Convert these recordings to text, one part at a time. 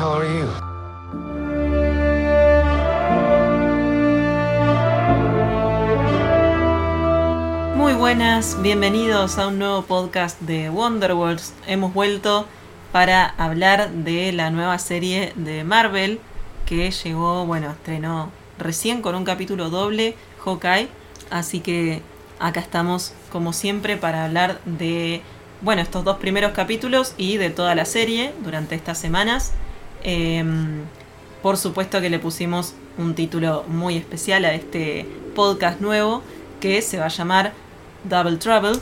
Hell are? Muy buenas, bienvenidos a un nuevo podcast de Wonderworlds. Hemos vuelto para hablar de la nueva serie de Marvel que llegó, bueno, estrenó recién con un capítulo doble, Hawkeye. Así que acá estamos como siempre para hablar de, bueno, estos dos primeros capítulos y de toda la serie durante estas semanas. Em, por supuesto que le pusimos un título muy especial a este podcast nuevo que se va a llamar Double Trouble.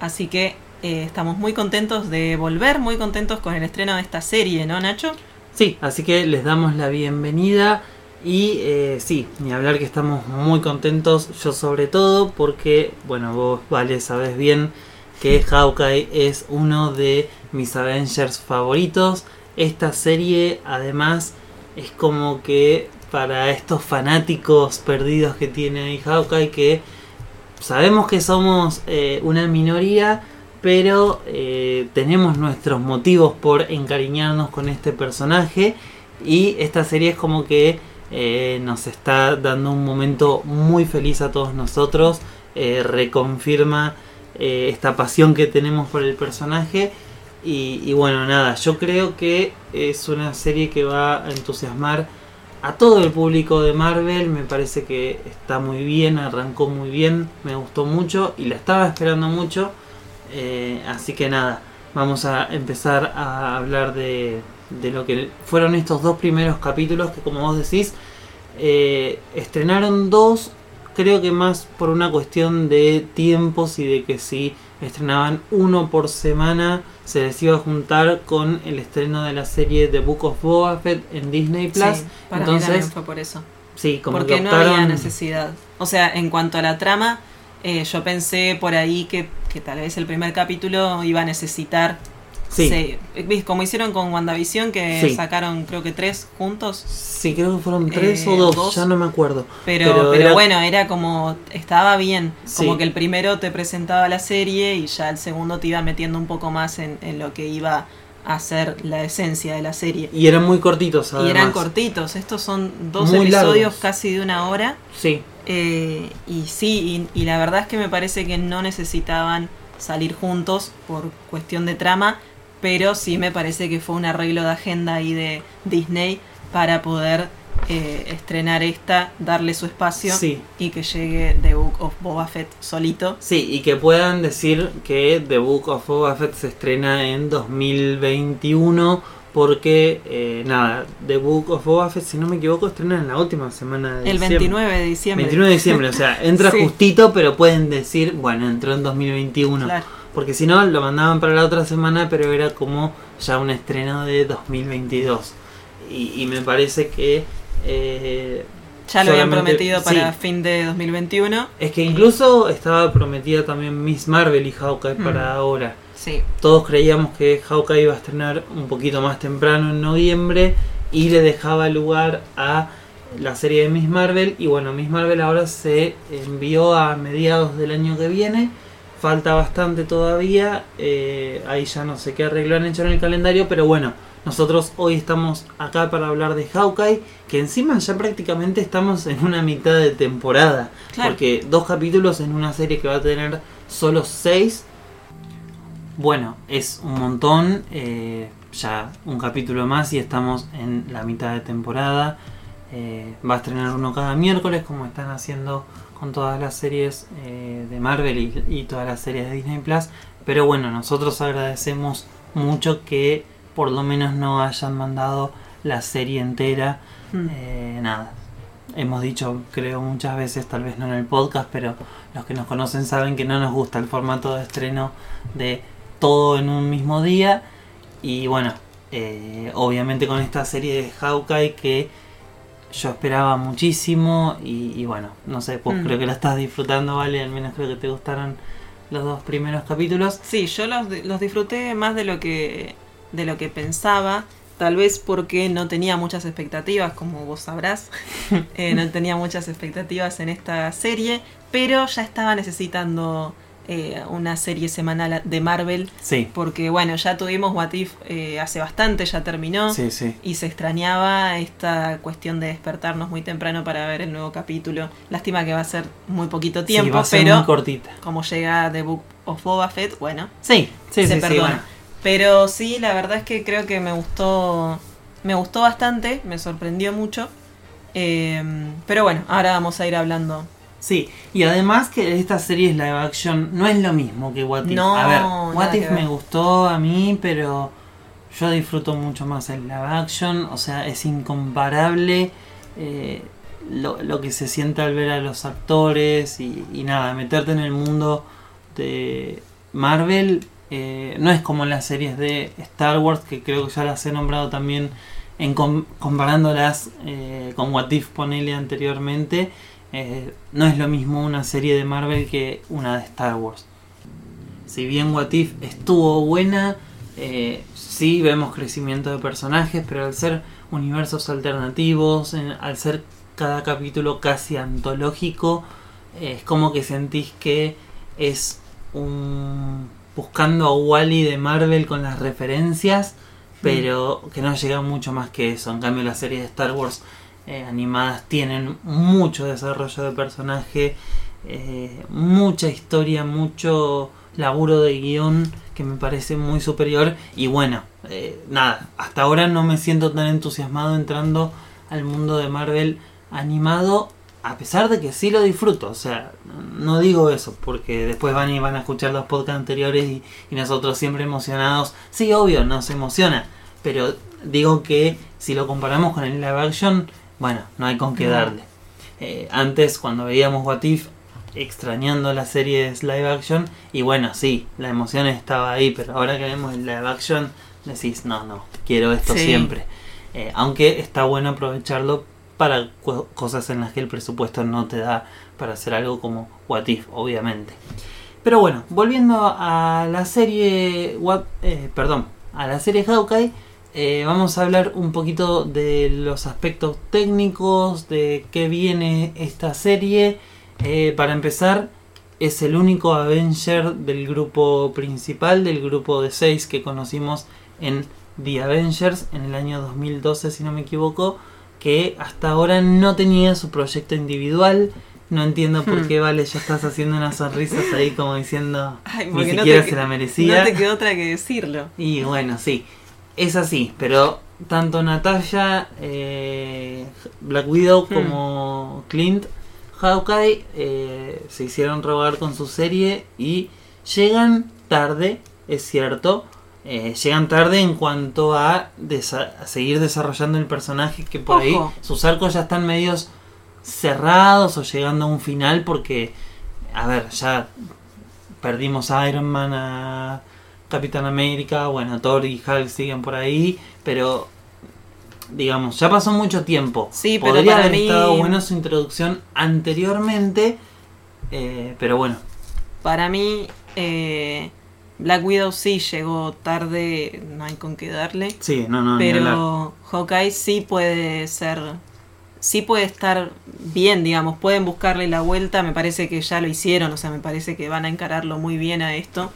Así que eh, estamos muy contentos de volver, muy contentos con el estreno de esta serie, ¿no, Nacho? Sí, así que les damos la bienvenida y eh, sí, ni hablar que estamos muy contentos, yo sobre todo porque, bueno, vos, Vale, sabes bien que Hawkeye es uno de mis Avengers favoritos. Esta serie además es como que para estos fanáticos perdidos que tiene ahí Hawkeye que sabemos que somos eh, una minoría, pero eh, tenemos nuestros motivos por encariñarnos con este personaje y esta serie es como que eh, nos está dando un momento muy feliz a todos nosotros, reconfirma esta pasión que tenemos por el personaje y, bueno, nada, yo creo que es una serie que va a entusiasmar a todo el público de Marvel. Me parece que está muy bien, arrancó muy bien, me gustó mucho y la estaba esperando mucho. Eh, así que nada, vamos a empezar a hablar de, de, lo que fueron estos dos primeros capítulos que como vos decís, eh, estrenaron dos, creo que más por una cuestión de tiempos y de que si estrenaban uno por semana se les iba a juntar con el estreno de la serie The Book of Boba Fett en Disney Plus. Sí, para Entonces, mí fue por eso. Sí, como Porque que no había necesidad. O sea, en cuanto a la trama, eh, yo pensé por ahí que, que tal vez el primer capítulo iba a necesitar. Sí. ¿ves? como hicieron con WandaVision, que Sí. sacaron creo que tres juntos. Sí, creo que fueron tres Eh, o dos, dos. ya no me acuerdo. Pero, pero, era- bueno, era como. Estaba bien. Sí. Como que el primero te presentaba la serie y ya el segundo te iba metiendo un poco más en, en lo que iba a ser la esencia de la serie. Y eran muy cortitos, Y además. eran cortitos. Estos son dos Muy episodios largos. casi de una hora. Sí, Eh, y sí, y, y la verdad es que me parece que no necesitaban salir juntos por cuestión de trama, pero sí me parece que fue un arreglo de agenda ahí de Disney para poder eh, estrenar esta, darle su espacio Sí. y que llegue The Book of Boba Fett solito. sí, y que puedan decir que The Book of Boba Fett se estrena en 2021 porque, eh, nada, The Book of Boba Fett, si no me equivoco, estrena en la última semana de El diciembre. 29 de diciembre. 29 de diciembre, o sea, entra Sí. justito, pero pueden decir, bueno, entró en 2021. Claro. Porque si no, lo mandaban para la otra semana, pero era como ya un estreno de 2022. Y, y me parece que... eh, Ya lo habían prometido para sí. fin de 2021. Es que incluso estaba prometida también Miss Marvel y Hawkeye Mm. para ahora. Sí. Todos creíamos que Hawkeye iba a estrenar un poquito más temprano en noviembre y le dejaba lugar a la serie de Miss Marvel. Y bueno, Miss Marvel ahora se envió a mediados del año que viene. Falta bastante todavía. eh, ahí ya no sé qué arreglo han hecho en el calendario. Pero bueno, nosotros hoy estamos acá para hablar de Hawkeye. Que encima ya prácticamente estamos en una mitad de temporada. Claro. Porque dos capítulos en una serie que va a tener solo seis. Bueno, es un montón. eh, ya un capítulo más y estamos en la mitad de temporada. Eh, va a estrenar uno cada miércoles, como están haciendo con todas las series eh, de Marvel y, y todas las series de Disney Plus. Pero bueno, nosotros agradecemos mucho que por lo menos no hayan mandado la serie entera. Mm. Eh, nada. Hemos dicho, creo, muchas veces, tal vez no en el podcast, pero los que nos conocen saben que no nos gusta el formato de estreno de todo en un mismo día. Y bueno, eh, obviamente con esta serie de Hawkeye que yo esperaba muchísimo. Y, y bueno, no sé, pues Mm. creo que la estás disfrutando, ¿vale? Al menos creo que te gustaron los dos primeros capítulos. Sí, yo los, los disfruté más de lo que de lo que pensaba. Tal vez porque no tenía muchas expectativas, como vos sabrás. Eh, no tenía muchas expectativas en esta serie, pero ya estaba necesitando eh, una serie semanal de Marvel. Sí. Porque bueno, ya tuvimos What If eh, hace bastante, ya terminó. Sí, sí. Y se extrañaba esta cuestión de despertarnos muy temprano para ver el nuevo capítulo. Lástima que va a ser muy poquito tiempo, sí, va a ser pero muy cortita. como llega The Book of Boba Fett, bueno, Sí, sí, se perdona. bueno. Pero sí, la verdad es que creo que me gustó, me gustó bastante, me sorprendió mucho. Eh, pero bueno, ahora vamos a ir hablando. Sí, y además que esta serie es live action no es lo mismo que What If. No, a ver, What If ver. me gustó a mí, pero yo disfruto mucho más el live action, o sea, es incomparable eh, lo, lo que se siente al ver a los actores y, y nada, meterte en el mundo de Marvel eh, no es como las series de Star Wars, que creo que ya las he nombrado también en com- comparándolas eh, con What If ponele anteriormente. Eh, no es lo mismo una serie de Marvel que una de Star Wars. Si bien What If estuvo buena, eh, sí vemos crecimiento de personajes, pero al ser universos alternativos, en- al ser cada capítulo casi antológico, eh, es como que sentís que es un buscando a Wally de Marvel con las referencias, pero que no llega mucho más que eso. En cambio, las series de Star Wars eh, animadas tienen mucho desarrollo de personaje, eh, mucha historia, mucho laburo de guion que me parece muy superior. Y bueno, eh, nada, hasta ahora no me siento tan entusiasmado entrando al mundo de Marvel animado. A pesar de que sí lo disfruto, o sea, no digo eso, porque después van y van a escuchar los podcasts anteriores y, nosotros siempre emocionados. Sí, obvio, nos emociona, pero digo que si lo comparamos con el live action, bueno, no hay con qué darle. Eh, antes, cuando veíamos What If, extrañando las series live action, y bueno, sí, la emoción estaba ahí, pero ahora que vemos el live action, decís, no, no, quiero esto Sí. siempre. Eh, aunque está bueno aprovecharlo para cosas en las que el presupuesto no te da para hacer algo como What If, obviamente. Pero bueno, volviendo a la serie, What- eh, perdón, a la serie Hawkeye, eh, vamos a hablar un poquito de los aspectos técnicos, de qué viene esta serie. Eh, para empezar, es el único Avenger del grupo principal, del grupo de 6 que conocimos en The Avengers en el año 2012, si no me equivoco, que hasta ahora no tenía su proyecto individual. No entiendo por Hmm. qué, vale, ya estás haciendo unas sonrisas ahí como diciendo Ay, ni no siquiera te, se la no merecía. te quedó otra que decirlo. Y bueno, sí, es así, pero tanto Natasha, eh, Black Widow Hmm. como Clint, Hawkeye eh, se hicieron rogar con su serie y llegan tarde, es cierto, eh, llegan tarde en cuanto a, desa- a seguir desarrollando el personaje que por ahí sus arcos ya están medios cerrados o llegando a un final porque, a ver, ya perdimos a Iron Man, a Capitán América, bueno, Thor y Hulk siguen por ahí, pero digamos, ya pasó mucho tiempo. Sí, pero Podría haber mí- estado bueno su introducción anteriormente, eh, pero bueno, Para mí, eh, Black Widow sí llegó tarde, no hay con qué darle. sí, no, no. Pero Hawkeye sí puede ser. Sí puede estar bien, digamos. Pueden buscarle la vuelta. Me parece que ya lo hicieron. O sea, me parece que van a encararlo muy bien a esto.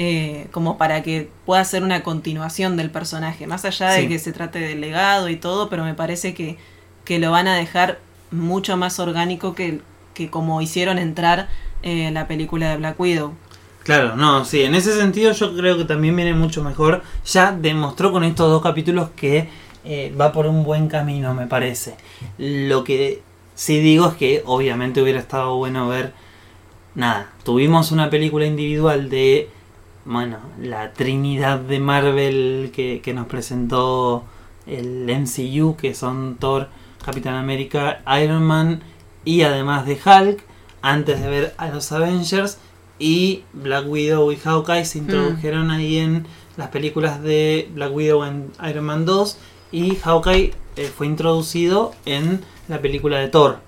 Eh, como para que pueda ser una continuación del personaje. Más allá de Sí. que se trate del legado y todo. Pero me parece que, que lo van a dejar mucho más orgánico que, que como hicieron entrar eh, la película de Black Widow. Claro, no, sí, en ese sentido yo creo que también viene mucho mejor. Ya demostró con estos dos capítulos que eh, va por un buen camino, me parece. Lo que sí digo es que obviamente hubiera estado bueno ver... Nada, tuvimos una película individual de, bueno, la Trinidad de Marvel que, que nos presentó el MCU, que son Thor, Capitán América, Iron Man y además de Hulk, antes de ver a los Avengers y Black Widow y Hawkeye se introdujeron ahí en las películas de Black Widow en Iron Man 2 y Hawkeye eh, fue introducido en la película de Thor.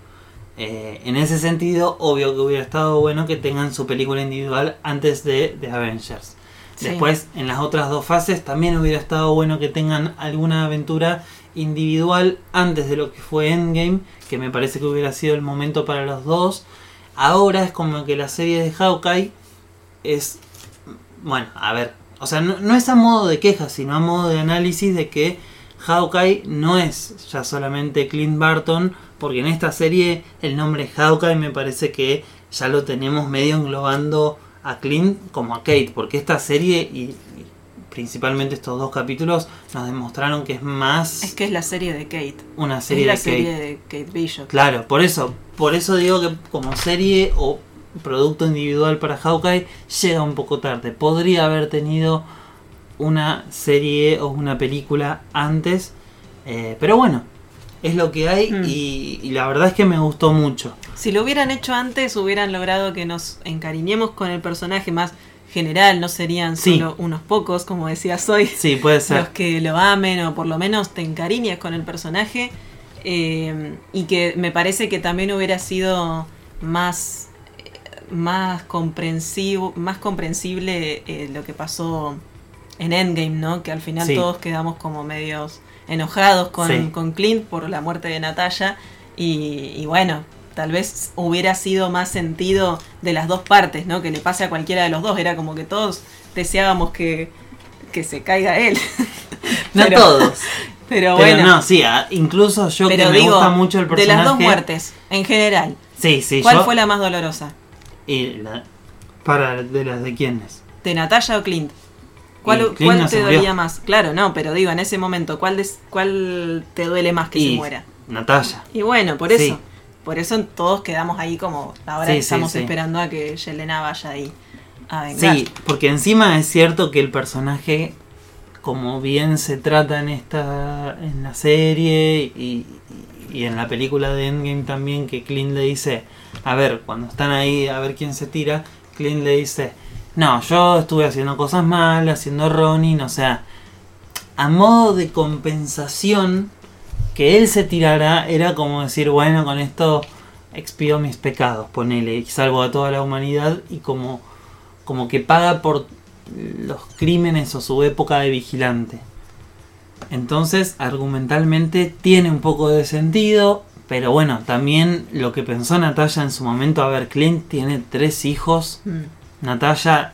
Eh, en ese sentido, obvio que hubiera estado bueno que tengan su película individual antes de, de Avengers. Sí. Después, en las otras dos fases, también hubiera estado bueno que tengan alguna aventura individual antes de lo que fue Endgame, que me parece que hubiera sido el momento para los dos. Ahora es como que la serie de Hawkeye es, bueno, a ver, o sea, no, no es a modo de queja, sino a modo de análisis de que Hawkeye no es ya solamente Clint Barton, porque en esta serie el nombre Hawkeye me parece que ya lo tenemos medio englobando a Clint como a Kate, porque esta serie y, y principalmente estos dos capítulos nos demostraron que es más Es que es la serie de Kate. una serie es la de Kate. serie de Kate Bishop. Claro, por eso, por eso digo que como serie o producto individual para Hawkeye llega un poco tarde. Podría haber tenido una serie o una película antes, eh, pero bueno, es lo que hay Mm. y, y la verdad es que me gustó mucho. Si lo hubieran hecho antes, hubieran logrado que nos encariñemos con el personaje más general, no serían Sí. solo unos pocos, como decía Soy, Sí, puede los ser. que lo amen o por lo menos te encariñes con el personaje. eh, y que me parece que también hubiera sido más, eh, más, comprensivo, más comprensible eh, lo que pasó en Endgame, ¿no? Que al final Sí. todos quedamos como medios enojados con, Sí. con Clint por la muerte de Natalia. Y, y bueno, tal vez hubiera sido más sentido de las dos partes, ¿no? Que le pase a cualquiera de los dos. Era como que todos deseábamos que, que se caiga él. No pero- todos. Pero, Pero bueno, no, sí, incluso yo pero que me digo, gusta mucho el de personaje. las dos muertes, en general, Sí, sí, ¿cuál yo- fue la más dolorosa? y la- para de las de quiénes. ¿De Natalia o Clint? ¿Cuál, cuál te dolía más? Claro, no, pero digo, en ese momento, ¿cuál, des- cuál te duele más que y se muera? Natalia. Y bueno, por eso. Sí. Por eso todos quedamos ahí como ahora Sí, estamos sí. esperando a que Yelena vaya ahí a vengar. Sí, porque encima es cierto que el personaje, como bien se trata en esta en la serie y, y en la película de Endgame también, que Clint le dice, a ver, cuando están ahí a ver quién se tira, Clint le dice, no, yo estuve haciendo cosas malas, haciendo Ronin, o sea, a modo de compensación que él se tirara, era como decir, bueno, con esto expido mis pecados, ponele, y salvo a toda la humanidad y como como que paga por los crímenes o su época de vigilante. Entonces, argumentalmente tiene un poco de sentido, pero bueno, también lo que pensó Natalia en su momento, a ver, Clint tiene tres hijos, Mm. Natalia,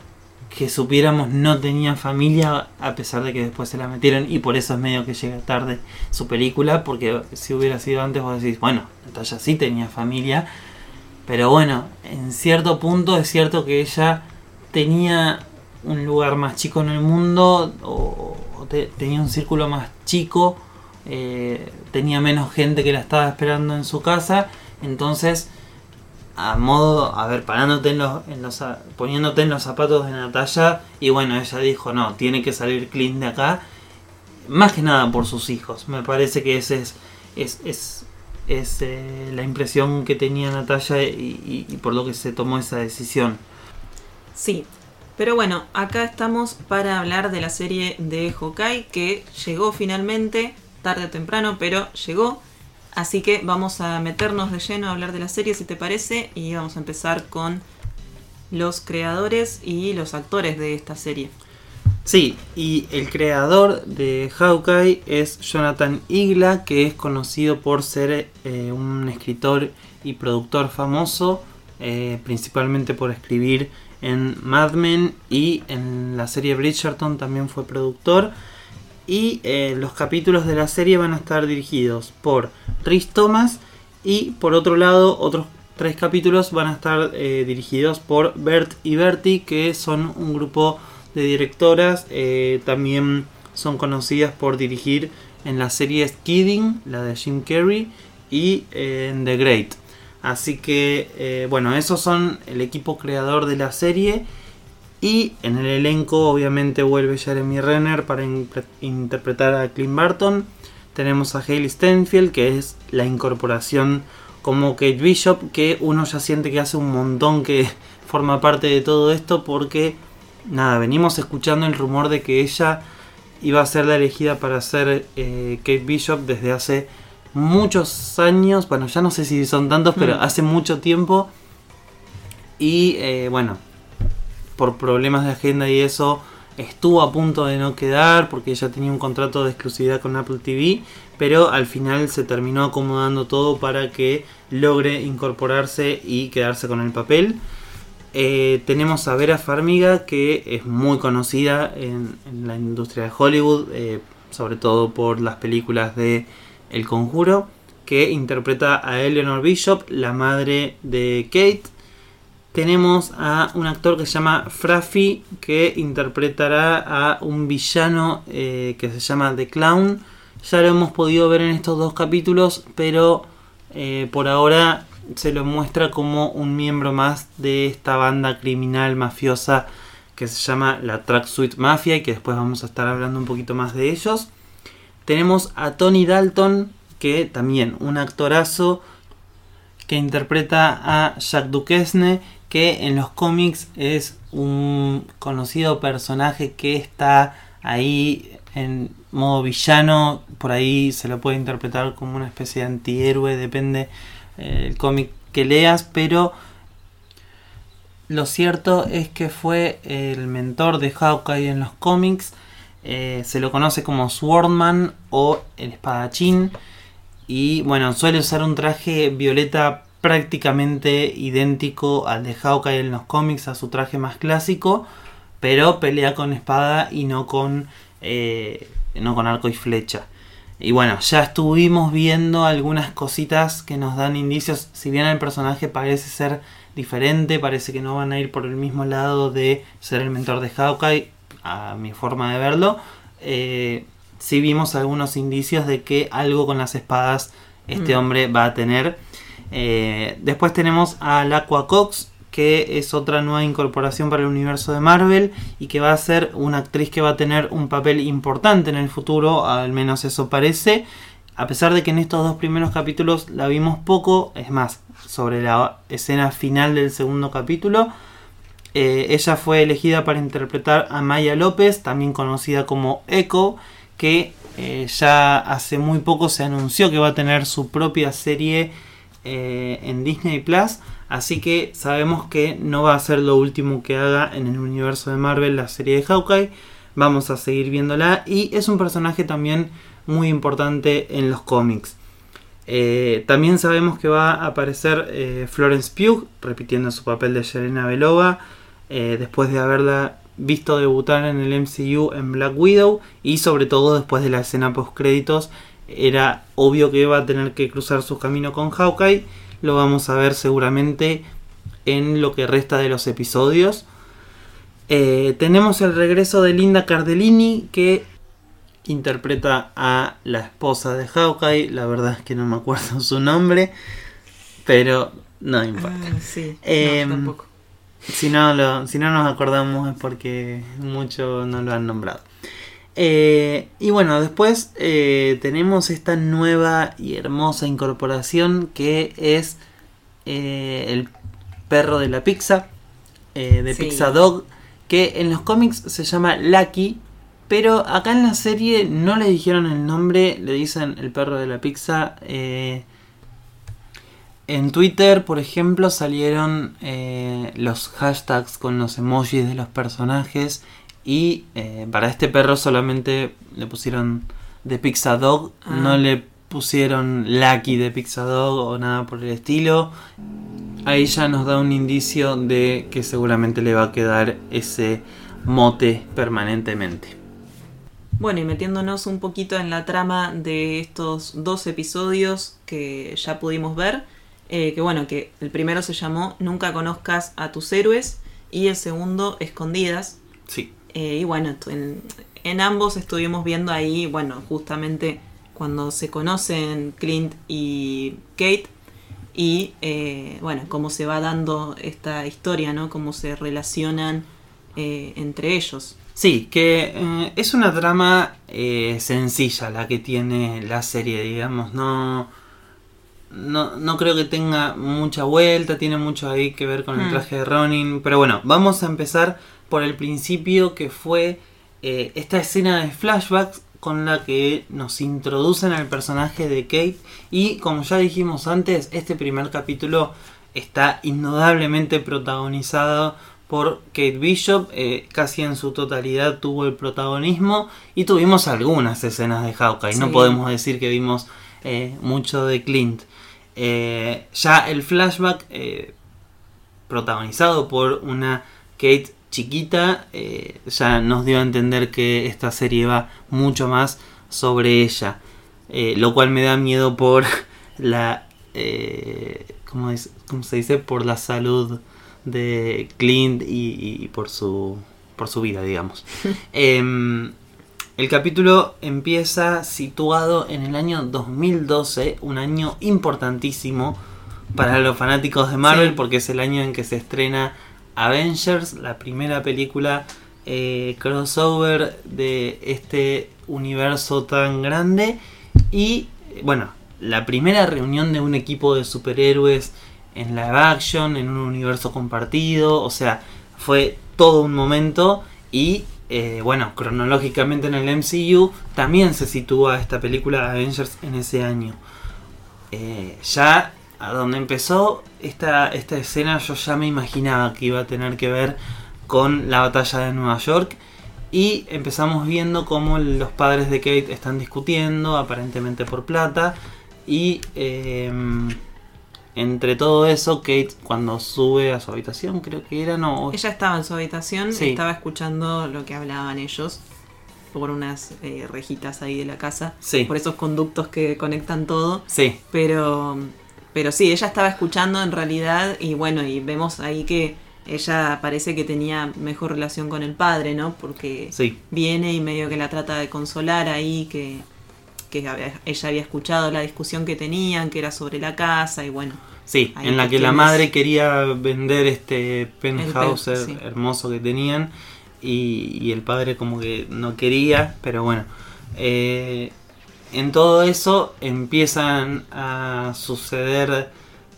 que supiéramos, no tenía familia, a pesar de que después se la metieron, y por eso es medio que llega tarde su película, porque si hubiera sido antes, vos decís, bueno, Natalia sí tenía familia, pero bueno, en cierto punto es cierto que ella tenía un lugar más chico en el mundo, o, o te- tenía un círculo más chico, eh, tenía menos gente que la estaba esperando en su casa, entonces a modo, a ver, parándote en los, en los poniéndote en los zapatos de Natalia y bueno, ella dijo, no, tiene que salir Clint de acá, más que nada por sus hijos, me parece que ese es, es, es, es, eh, la impresión que tenía Natalia y, y- y por lo que se tomó esa decisión. Sí, pero bueno, acá estamos para hablar de la serie de Hawkeye que llegó finalmente, tarde o temprano, pero llegó. Así que vamos a meternos de lleno a hablar de la serie, si te parece, y vamos a empezar con los creadores y los actores de esta serie. Sí, y el creador de Hawkeye es Jonathan Igla, que es conocido por ser eh, un escritor y productor famoso, eh, principalmente por escribir en Mad Men y en la serie Bridgerton también fue productor. Y eh, los capítulos de la serie van a estar dirigidos por Rhys Thomas y por otro lado otros tres capítulos van a estar eh, dirigidos por Bert y Bertie, que son un grupo de directoras, eh, también son conocidas por dirigir en las series Kidding, la de Jim Carrey, y en The Great. Así que, bueno, esos son el equipo creador de la serie. Y en el elenco, obviamente, vuelve Jeremy Renner para interpretar a Clint Barton. Tenemos a Hailey Stenfield, que es la incorporación como Kate Bishop, que uno ya siente que hace un montón que forma parte de todo esto, porque nada, venimos escuchando el rumor de que ella iba a ser la elegida para ser eh, Kate Bishop desde hace muchos años, bueno, ya no sé si son tantos, pero Mm. hace mucho tiempo. Y eh, bueno, por problemas de agenda y eso, estuvo a punto de no quedar porque ella tenía un contrato de exclusividad con Apple TV, pero al final se terminó acomodando todo para que logre incorporarse y quedarse con el papel. eh, tenemos a Vera Farmiga, que es muy conocida en, la industria de Hollywood, eh, sobre todo por las películas de El Conjuro, que interpreta a Eleanor Bishop, la madre de Kate. Tenemos a un actor que se llama Fraffy, que interpretará a un villano eh, que se llama The Clown. Ya lo hemos podido ver en estos dos capítulos, pero por ahora se lo muestra como un miembro más de esta banda criminal mafiosa que se llama la Tracksuit Mafia y que después vamos a estar hablando un poquito más de ellos. Tenemos a Tony Dalton, que también un actorazo que interpreta a Jack Duquesne, que en los cómics es un conocido personaje que está ahí en modo villano, por ahí se lo puede interpretar como una especie de antihéroe, depende el cómic que leas, pero lo cierto es que fue el mentor de Hawkeye en los cómics. Eh, se lo conoce como Swordman o el espadachín. Y bueno, suele usar un traje violeta prácticamente idéntico al de Hawkeye en los cómics, a su traje más clásico. Pero pelea con espada y no con, eh, no con arco y flecha. Y bueno, ya estuvimos viendo algunas cositas que nos dan indicios, si bien el personaje parece ser diferente, parece que no van a ir por el mismo lado de ser el mentor de Hawkeye, a mi forma de verlo, eh, sí vimos algunos indicios de que algo con las espadas este mm. hombre va a tener. Eh, después tenemos a Aqua Cox, que es otra nueva incorporación para el universo de Marvel y que va a ser una actriz que va a tener un papel importante en el futuro, al menos eso parece. A pesar de que en estos dos primeros capítulos la vimos poco, es más, sobre la escena final del segundo capítulo, eh, ella fue elegida para interpretar a Maya López, también conocida como Echo, que eh, ya hace muy poco se anunció que va a tener su propia serie eh, en Disney Plus. Así que sabemos que no va a ser lo último que haga en el universo de Marvel la serie de Hawkeye. Vamos a seguir viéndola y es un personaje también muy importante en los cómics. Eh, también sabemos que va a aparecer eh, Florence Pugh repitiendo su papel de Yelena Belova después de haberla visto debutar en el MCU en Black Widow y sobre todo después de la escena post créditos era obvio que iba a tener que cruzar su camino con Hawkeye lo vamos a ver seguramente en lo que resta de los episodios. Eh, tenemos el regreso de Linda Cardellini que interpreta a la esposa de Hawkeye. La verdad es que no me acuerdo su nombre, pero no importa. Ah, sí, em, Si no, si no nos acordamos es porque mucho no lo han nombrado. Eh, y bueno, después eh, tenemos esta nueva y hermosa incorporación que es eh, el perro de la pizza, de Pizza Dog, que en los cómics se llama Lucky, pero acá en la serie no le dijeron el nombre, le dicen el perro de la pizza. en Twitter, por ejemplo, salieron los hashtags con los emojis de los personajes y eh, para este perro solamente le pusieron de Pizza Dog, ah. no le pusieron Lucky de Pizza Dog o nada por el estilo. Ahí ya nos da un indicio de que seguramente le va a quedar ese mote permanentemente. Bueno, y metiéndonos un poquito en la trama de estos dos episodios que ya pudimos ver, eh, que bueno, que el primero se llamó Nunca conozcas a tus héroes y el segundo Escondidas. Sí. Eh, y bueno, en, ambos estuvimos viendo ahí, bueno, justamente cuando se conocen Clint y Kate y eh, bueno, cómo se va dando esta historia, ¿no? Cómo se relacionan eh, entre ellos. Sí, que es una trama sencilla la que tiene la serie, digamos, no, no, no, creo que tenga mucha vuelta, tiene mucho ahí que ver con el hmm. traje de Ronin, pero bueno, vamos a empezar por el principio que fue eh, esta escena de flashbacks con la que nos introducen al personaje de Kate. Y como ya dijimos antes, este primer capítulo está indudablemente protagonizado por Kate Bishop, eh, casi en su totalidad tuvo el protagonismo y tuvimos algunas escenas de Hawkeye, no podemos decir que vimos eh, mucho de Clint. ya el flashback protagonizado por una Kate chiquita, eh, ya nos dio a entender que esta serie va mucho más sobre ella. Eh, lo cual me da miedo por la... Eh, ¿cómo, se dice? Por la salud de Clint y, por, su, por su vida, digamos. Em, el capítulo empieza situado en el año 2012, un año importantísimo para los fanáticos de Marvel porque es el año en que se estrena Avengers, la primera película eh, crossover de este universo tan grande. Y bueno, la primera reunión de un equipo de superhéroes en live action, en un universo compartido, o sea, fue todo un momento. Y eh, bueno, cronológicamente en el MCU también se sitúa esta película Avengers en ese año. Eh, ya a donde empezó esta, esta escena yo ya me imaginaba que iba a tener que ver con la batalla de Nueva York y empezamos viendo cómo los padres de Kate están discutiendo aparentemente por plata y em, entre todo eso, Kate cuando sube a su habitación, creo que era, no. Ella estaba en su habitación, estaba escuchando lo que hablaban ellos por unas eh, rejitas ahí de la casa, por esos conductos que conectan todo. Sí. Pero, pero sí, ella estaba escuchando en realidad y bueno, y vemos ahí que ella parece que tenía mejor relación con el padre, ¿no? Porque viene y medio que la trata de consolar ahí, que que ella había escuchado la discusión que tenían, que era sobre la casa y bueno. Sí, en la que la madre quería vender este penthouse hermoso que tenían y, el padre como que no quería, pero bueno. Eh, en todo eso empiezan a suceder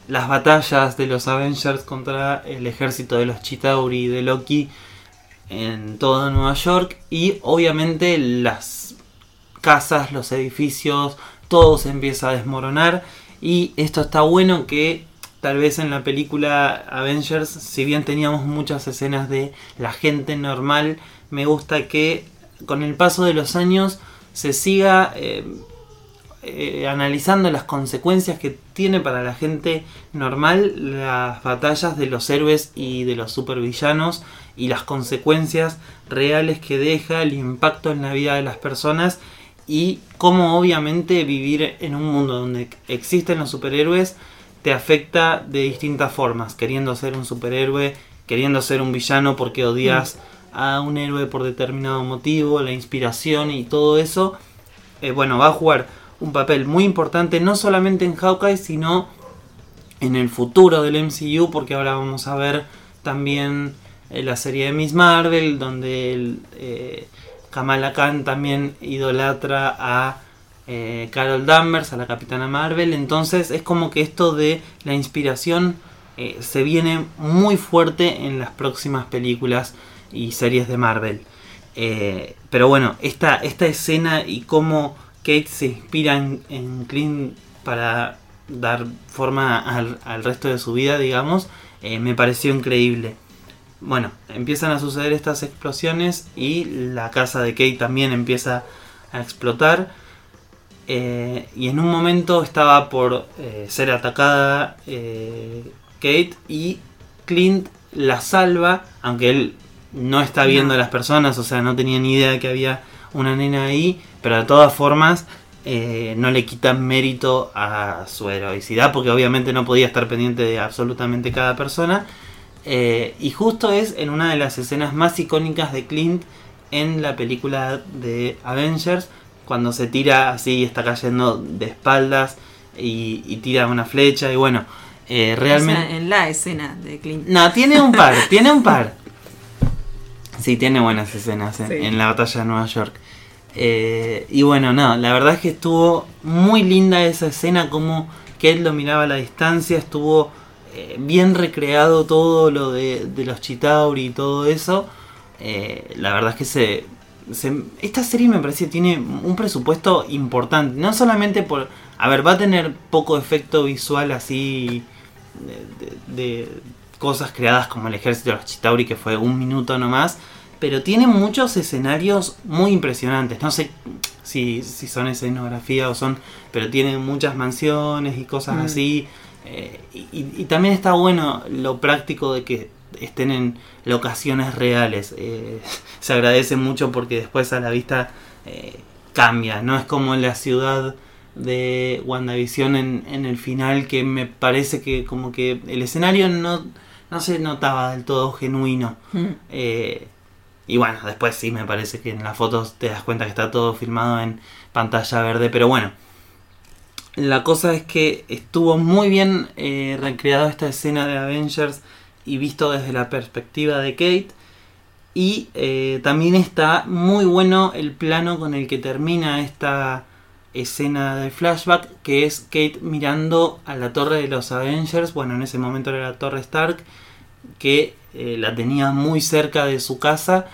las batallas de los Avengers contra el ejército de los Chitauri y de Loki en todo Nueva York y obviamente las casas, los edificios, todo se empieza a desmoronar. Y esto está bueno que tal vez en la película Avengers, si bien teníamos muchas escenas de la gente normal, me gusta que con el paso de los años se siga eh, eh, analizando las consecuencias que tiene para la gente normal las batallas de los héroes y de los supervillanos y las consecuencias reales que deja el impacto en la vida de las personas y cómo obviamente vivir en un mundo donde existen los superhéroes te afecta de distintas formas, queriendo ser un superhéroe, queriendo ser un villano porque odias mm. A un héroe por determinado motivo, la inspiración y todo eso, eh, bueno, va a jugar un papel muy importante no solamente en Hawkeye, sino en el futuro del MCU, porque ahora vamos a ver también eh, la serie de Miss Marvel, donde eh, Kamala Khan también idolatra a Carol Danvers, a la Capitana Marvel. Entonces es como que esto de la inspiración se viene muy fuerte en las próximas películas y series de Marvel. Eh, pero bueno, esta, esta escena y cómo Kate se inspira en, Clint para dar forma al, resto de su vida, digamos, me pareció increíble. Bueno, empiezan a suceder estas explosiones y la casa de Kate también empieza a explotar. Eh, y en un momento estaba por eh, ser atacada eh, Kate y Clint la salva, aunque él no está viendo a las personas, o sea, no tenía ni idea que había una nena ahí, pero de todas formas no le quitan mérito a su heroicidad, porque obviamente no podía estar pendiente de absolutamente cada persona. Eh, y justo es en una de las escenas más icónicas de Clint en la película de Avengers, cuando se tira así, está cayendo de espaldas y, tira una flecha y bueno, eh, realmente... en la escena de Clint. No, tiene un par, tiene un par. Sí, tiene buenas escenas en, la batalla de Nueva York. Eh, y bueno, no, la verdad es que estuvo muy linda esa escena, como que él lo miraba a la distancia, estuvo eh, bien recreado todo lo de, los Chitauri y todo eso. Eh, la verdad es que se, esta serie me parece que tiene un presupuesto importante. No solamente por... A ver, va a tener poco efecto visual así de, cosas creadas como el ejército de los Chitauri que fue un minuto nomás. Pero tiene muchos escenarios muy impresionantes. No sé si, si son escenografía o son... Pero tiene muchas mansiones y cosas mm. así. Eh, y, y también está bueno lo práctico de que estén en locaciones reales. Eh, se agradece mucho porque después a la vista eh, cambia, no es como la ciudad de WandaVision en, en el final que me parece que como que el escenario no, no se notaba del todo genuino. Mm. Eh, y bueno, después sí me parece que en las fotos te das cuenta que está todo filmado en pantalla verde, pero bueno. La cosa es que estuvo muy bien eh, recreado esta escena de Avengers y visto desde la perspectiva de Kate. Y eh, también está muy bueno el plano con el que termina esta escena de flashback, que es Kate mirando a la torre de los Avengers, bueno, en ese momento era la torre Stark, que eh, la tenía muy cerca de su casa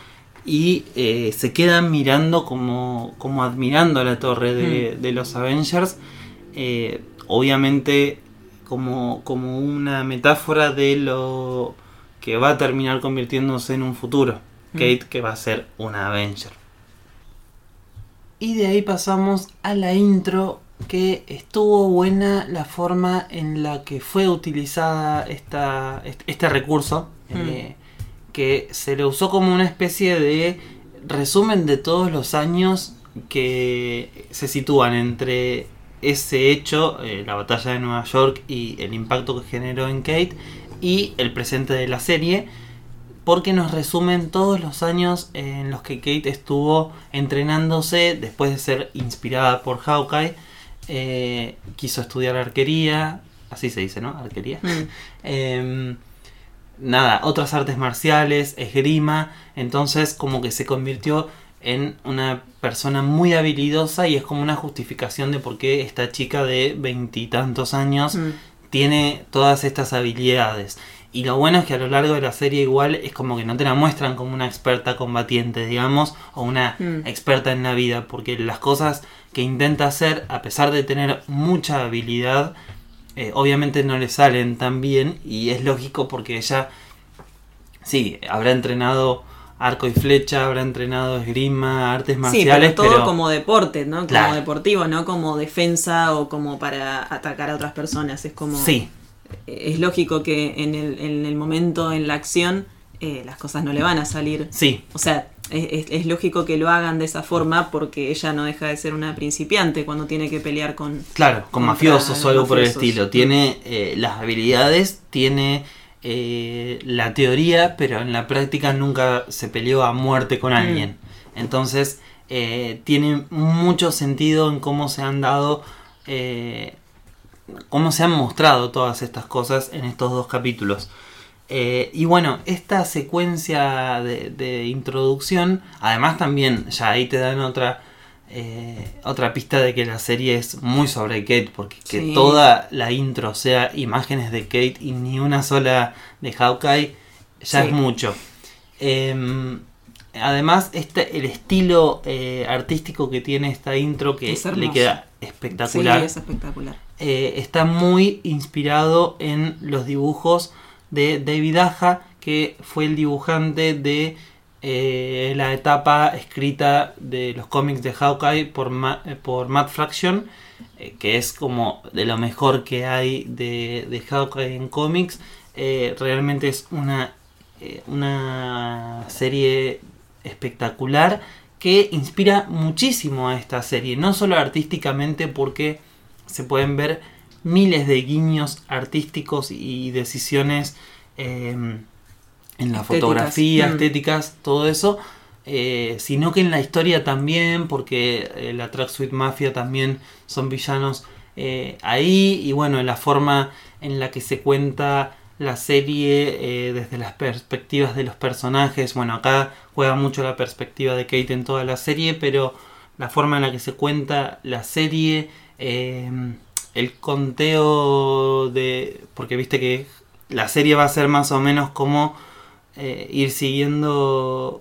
y eh, se quedan mirando como, como admirando a la torre de, Mm. de los Avengers, eh, obviamente como, como una metáfora de lo que va a terminar convirtiéndose en un futuro. Mm. Kate que va a ser una Avenger. Y de ahí pasamos a la intro que estuvo buena la forma en la que fue utilizada esta, este, este recurso. eh, que se le usó como una especie de resumen de todos los años que se sitúan entre ese hecho, eh, la batalla de Nueva York y el impacto que generó en Kate, y el presente de la serie, porque nos resumen todos los años en los que Kate estuvo entrenándose después de ser inspirada por Hawkeye. eh, quiso estudiar arquería, así se dice, ¿no? Arquería. Mm. Em, nada, otras artes marciales, esgrima, entonces como que se convirtió en una persona muy habilidosa y es como una justificación de por qué esta chica de veintitantos años Mm. tiene todas estas habilidades. Y lo bueno es que a lo largo de la serie igual es como que no te la muestran como una experta combatiente, digamos, o una Mm. experta en la vida, porque las cosas que intenta hacer, a pesar de tener mucha habilidad, eh, obviamente no le salen tan bien y es lógico porque ella, sí, habrá entrenado arco y flecha, habrá entrenado esgrima, artes Sí, marciales, pero todo pero como deporte, ¿no? Como Claro. deportivo, no como defensa o como para atacar a otras personas. Es como. sí, Es lógico que en el, en el momento, en la acción, eh, las cosas no le van a salir. sí, O sea, es, es- es lógico que lo hagan de esa forma porque ella no deja de ser una principiante cuando tiene que pelear con. Claro, con mafiosos o algo por el estilo. Tiene eh, las habilidades, tiene eh, la teoría, pero en la práctica nunca se peleó a muerte con alguien. Entonces, tiene mucho sentido en cómo se han dado, eh, cómo se han mostrado todas estas cosas en estos dos capítulos. Eh, y bueno, esta secuencia de, de introducción, además también, ya ahí te dan otra, eh, otra pista de que la serie es muy sobre Kate, porque que Sí. toda la intro sea imágenes de Kate y ni una sola de Hawkeye, ya Sí. es mucho. Em, además, este, el estilo eh, artístico que tiene esta intro, que Es le queda Sí, espectacular, es espectacular. Eh, está muy inspirado en los dibujos de David Aja, que fue el dibujante de eh, la etapa escrita de los cómics de Hawkeye por, eh, por Matt Fraction, que es como de lo mejor que hay de, de Hawkeye en cómics. Realmente es una, una serie espectacular que inspira muchísimo a esta serie, no solo artísticamente porque se pueden ver miles de guiños artísticos y decisiones eh, en la Estéticas. fotografía, Mm. estéticas, todo eso, eh, sino que en la historia también, porque eh, la Tracksuit Mafia también son villanos eh, ahí, y bueno, en la forma en la que se cuenta la serie desde las perspectivas de los personajes, bueno, acá juega mucho la perspectiva de Kate en toda la serie, pero la forma en la que se cuenta la serie, eh, el conteo de... porque viste que la serie va a ser más o menos como eh, ir siguiendo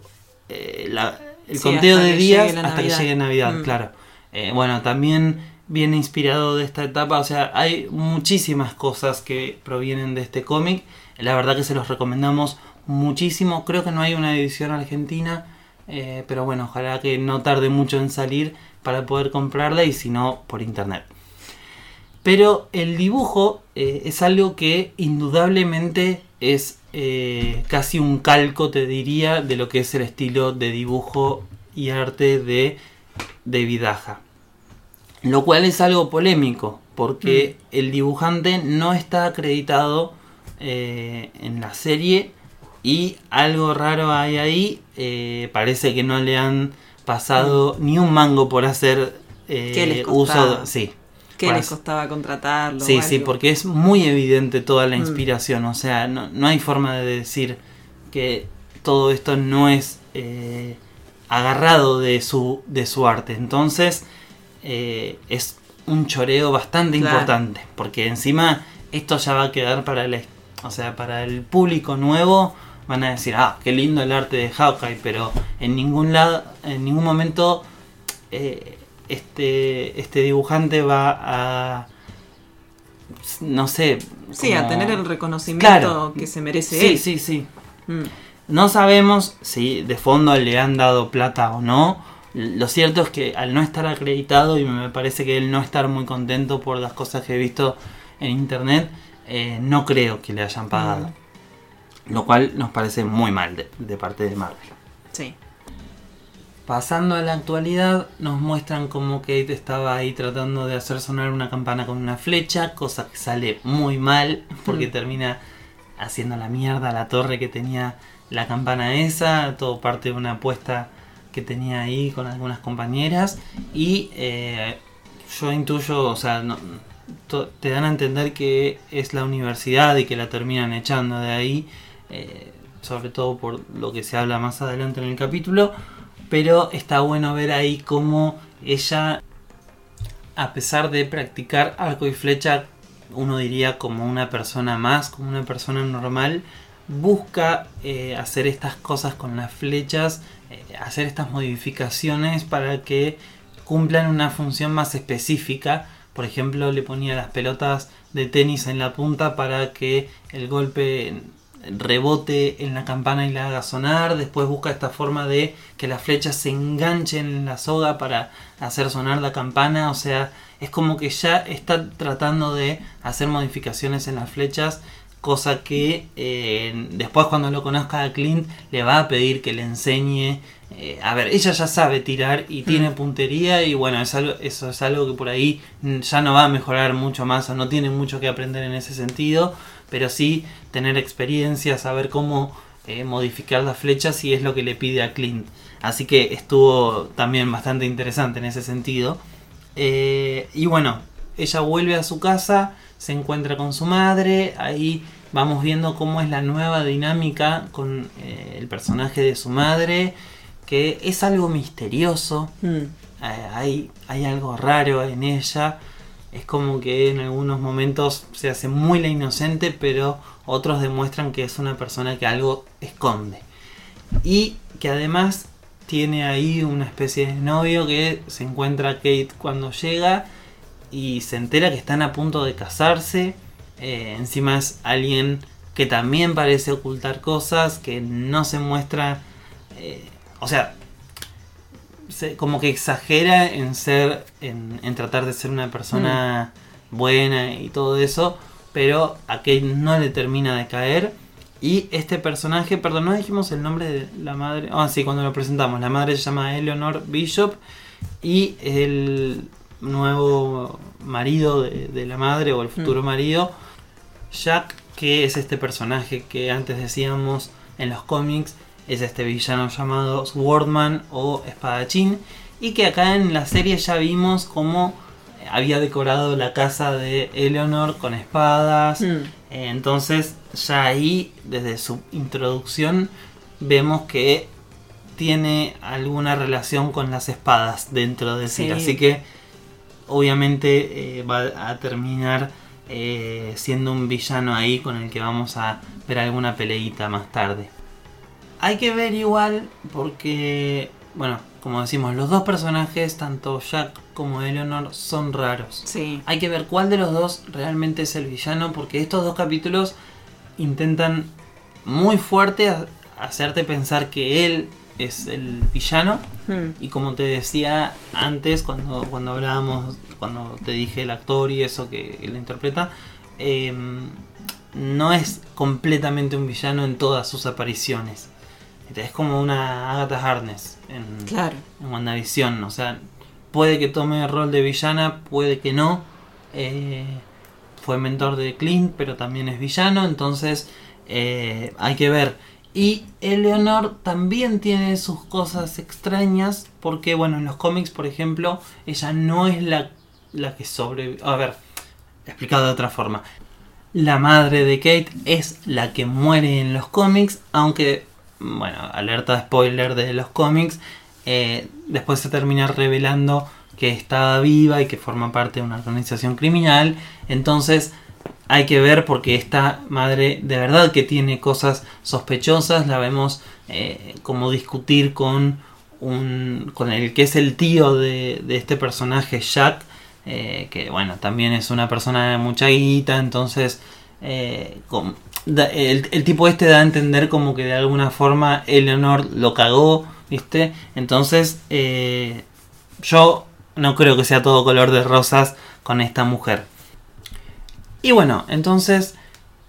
eh, la- el Sí, conteo de días hasta que llegue Navidad, Mm. claro. Eh, bueno, también viene inspirado de esta etapa, o sea, hay muchísimas cosas que provienen de este cómic. La verdad que se los recomendamos muchísimo. Creo que no hay una edición argentina, eh, pero bueno, ojalá que no tarde mucho en salir para poder comprarla y si no, por internet. Pero el dibujo eh, es algo que indudablemente es eh, casi un calco, te diría, de lo que es el estilo de dibujo y arte de David Aja. Lo cual es algo polémico, porque Mm. el dibujante no está acreditado eh, en la serie y algo raro hay ahí. parece que no le han pasado ni un mango por hacer eh. ¿Qué les uso. Sí, ¿Qué les costaba contratarlo? Sí, sí, porque es muy evidente toda la Mm. inspiración. O sea, no, no hay forma de decir que todo esto no es eh, agarrado de su, de su arte. Entonces, eh, es un choreo bastante Claro. importante. Porque encima esto ya va a quedar para el, o sea, para el público nuevo. Van a decir, ah, qué lindo el arte de Hawkeye, pero en ningún lado, en ningún momento eh, este, este dibujante va a no sé. Sí, a tener el reconocimiento Claro. que se merece Sí, él. sí, sí. Mm. No sabemos si de fondo le han dado plata o no. Lo cierto es que al no estar acreditado y me parece que él no estar muy contento por las cosas que he visto en internet, eh, no creo que le hayan pagado. Lo cual nos parece muy mal de, de parte de Marvel. Sí. Pasando a la actualidad, nos muestran cómo Kate estaba ahí tratando de hacer sonar una campana con una flecha, cosa que sale muy mal porque Mm. termina haciendo la mierda la torre que tenía la campana esa, todo parte de una apuesta que tenía ahí con algunas compañeras y eh, yo intuyo, o sea, no- to- te dan a entender que es la universidad y que la terminan echando de ahí, eh, sobre todo por lo que se habla más adelante en el capítulo, pero está bueno ver ahí cómo ella, a pesar de practicar arco y flecha, uno diría como una persona más, como una persona normal, busca eh, hacer estas cosas con las flechas, eh, hacer estas modificaciones para que cumplan una función más específica. Por ejemplo, le ponía las pelotas de tenis en la punta para que el golpe rebote en la campana y la haga sonar. Después busca esta forma de que las flechas se enganchen en la soga para hacer sonar la campana. O sea, es como que ya está tratando de hacer modificaciones en las flechas. Cosa que eh, después cuando lo conozca a Clint le va a pedir que le enseñe. Eh, a ver, ella ya sabe tirar y tiene puntería y bueno, es algo, eso es algo que por ahí mm, ya no va a mejorar mucho más o no tiene mucho que aprender en ese sentido. Pero sí tener experiencia, saber cómo eh, modificar las flechas y es lo que le pide a Clint. Así que estuvo también bastante interesante en ese sentido. Eh, y bueno, ella vuelve a su casa, se encuentra con su madre, ahí vamos viendo cómo es la nueva dinámica con el personaje de su madre, que es algo misterioso, Mm. eh, hay, hay algo raro en ella, es como que en algunos momentos se hace muy la inocente, pero otros demuestran que es una persona que algo esconde. Y que además tiene ahí una especie de novio que se encuentra Kate cuando llega y se entera que están a punto de casarse. Eh, encima es alguien que también parece ocultar cosas, que no se muestra... eh, o sea, se- como que exagera en ser, en, en tratar de ser una persona buena y todo eso, pero a Kate no le termina de caer. Y este personaje, perdón, no dijimos el nombre de la madre. Ah, sí, cuando lo presentamos. La madre se llama Eleanor Bishop. Y el nuevo marido de, de la madre, o el futuro marido, Jack, que es este personaje que antes decíamos en los cómics, es este villano llamado Swordman o Espadachín. Y que acá en la serie ya vimos cómo había decorado la casa de Eleanor con espadas. Mm. Eh, Entonces, ya ahí, desde su introducción, vemos que tiene alguna relación con las espadas dentro de sí. Sí. Así que, obviamente, eh, va a terminar eh, siendo un villano ahí con el que vamos a ver alguna peleita más tarde. Hay que ver igual, porque, bueno, como decimos, los dos personajes, tanto Jack como Eleanor, son raros. Sí. Hay que ver cuál de los dos realmente es el villano, porque estos dos capítulos intentan muy fuerte hacerte pensar que él es el villano. Hmm. Y como te decía antes, cuando, cuando hablábamos, cuando te dije el actor y eso que él interpreta, em, no es completamente un villano en todas sus apariciones. Es como una Agatha Harness en, Claro. en WandaVision. O sea, puede que tome el rol de villana, puede que no. Eh, fue mentor de Clint, pero también es villano, entonces eh, hay que ver. Y Eleanor también tiene sus cosas extrañas, porque bueno, en los cómics, por ejemplo, ella no es la, la que sobrevive. A ver, explicado de otra forma. La madre de Kate es la que muere en los cómics, aunque, bueno, alerta de spoiler de los cómics, eh, después se termina revelando que estaba viva y que forma parte de una organización criminal. Entonces hay que ver porque esta madre de verdad que tiene cosas sospechosas. La vemos eh, como discutir con, un, con el que es el tío de, de este personaje, Jack. eh, que bueno, también es una persona de mucha guita. Entonces com- el, el tipo este da a entender como que de alguna forma Eleanor lo cagó. ¿Viste? Entonces eh, yo no creo que sea todo color de rosas con esta mujer. Y bueno, entonces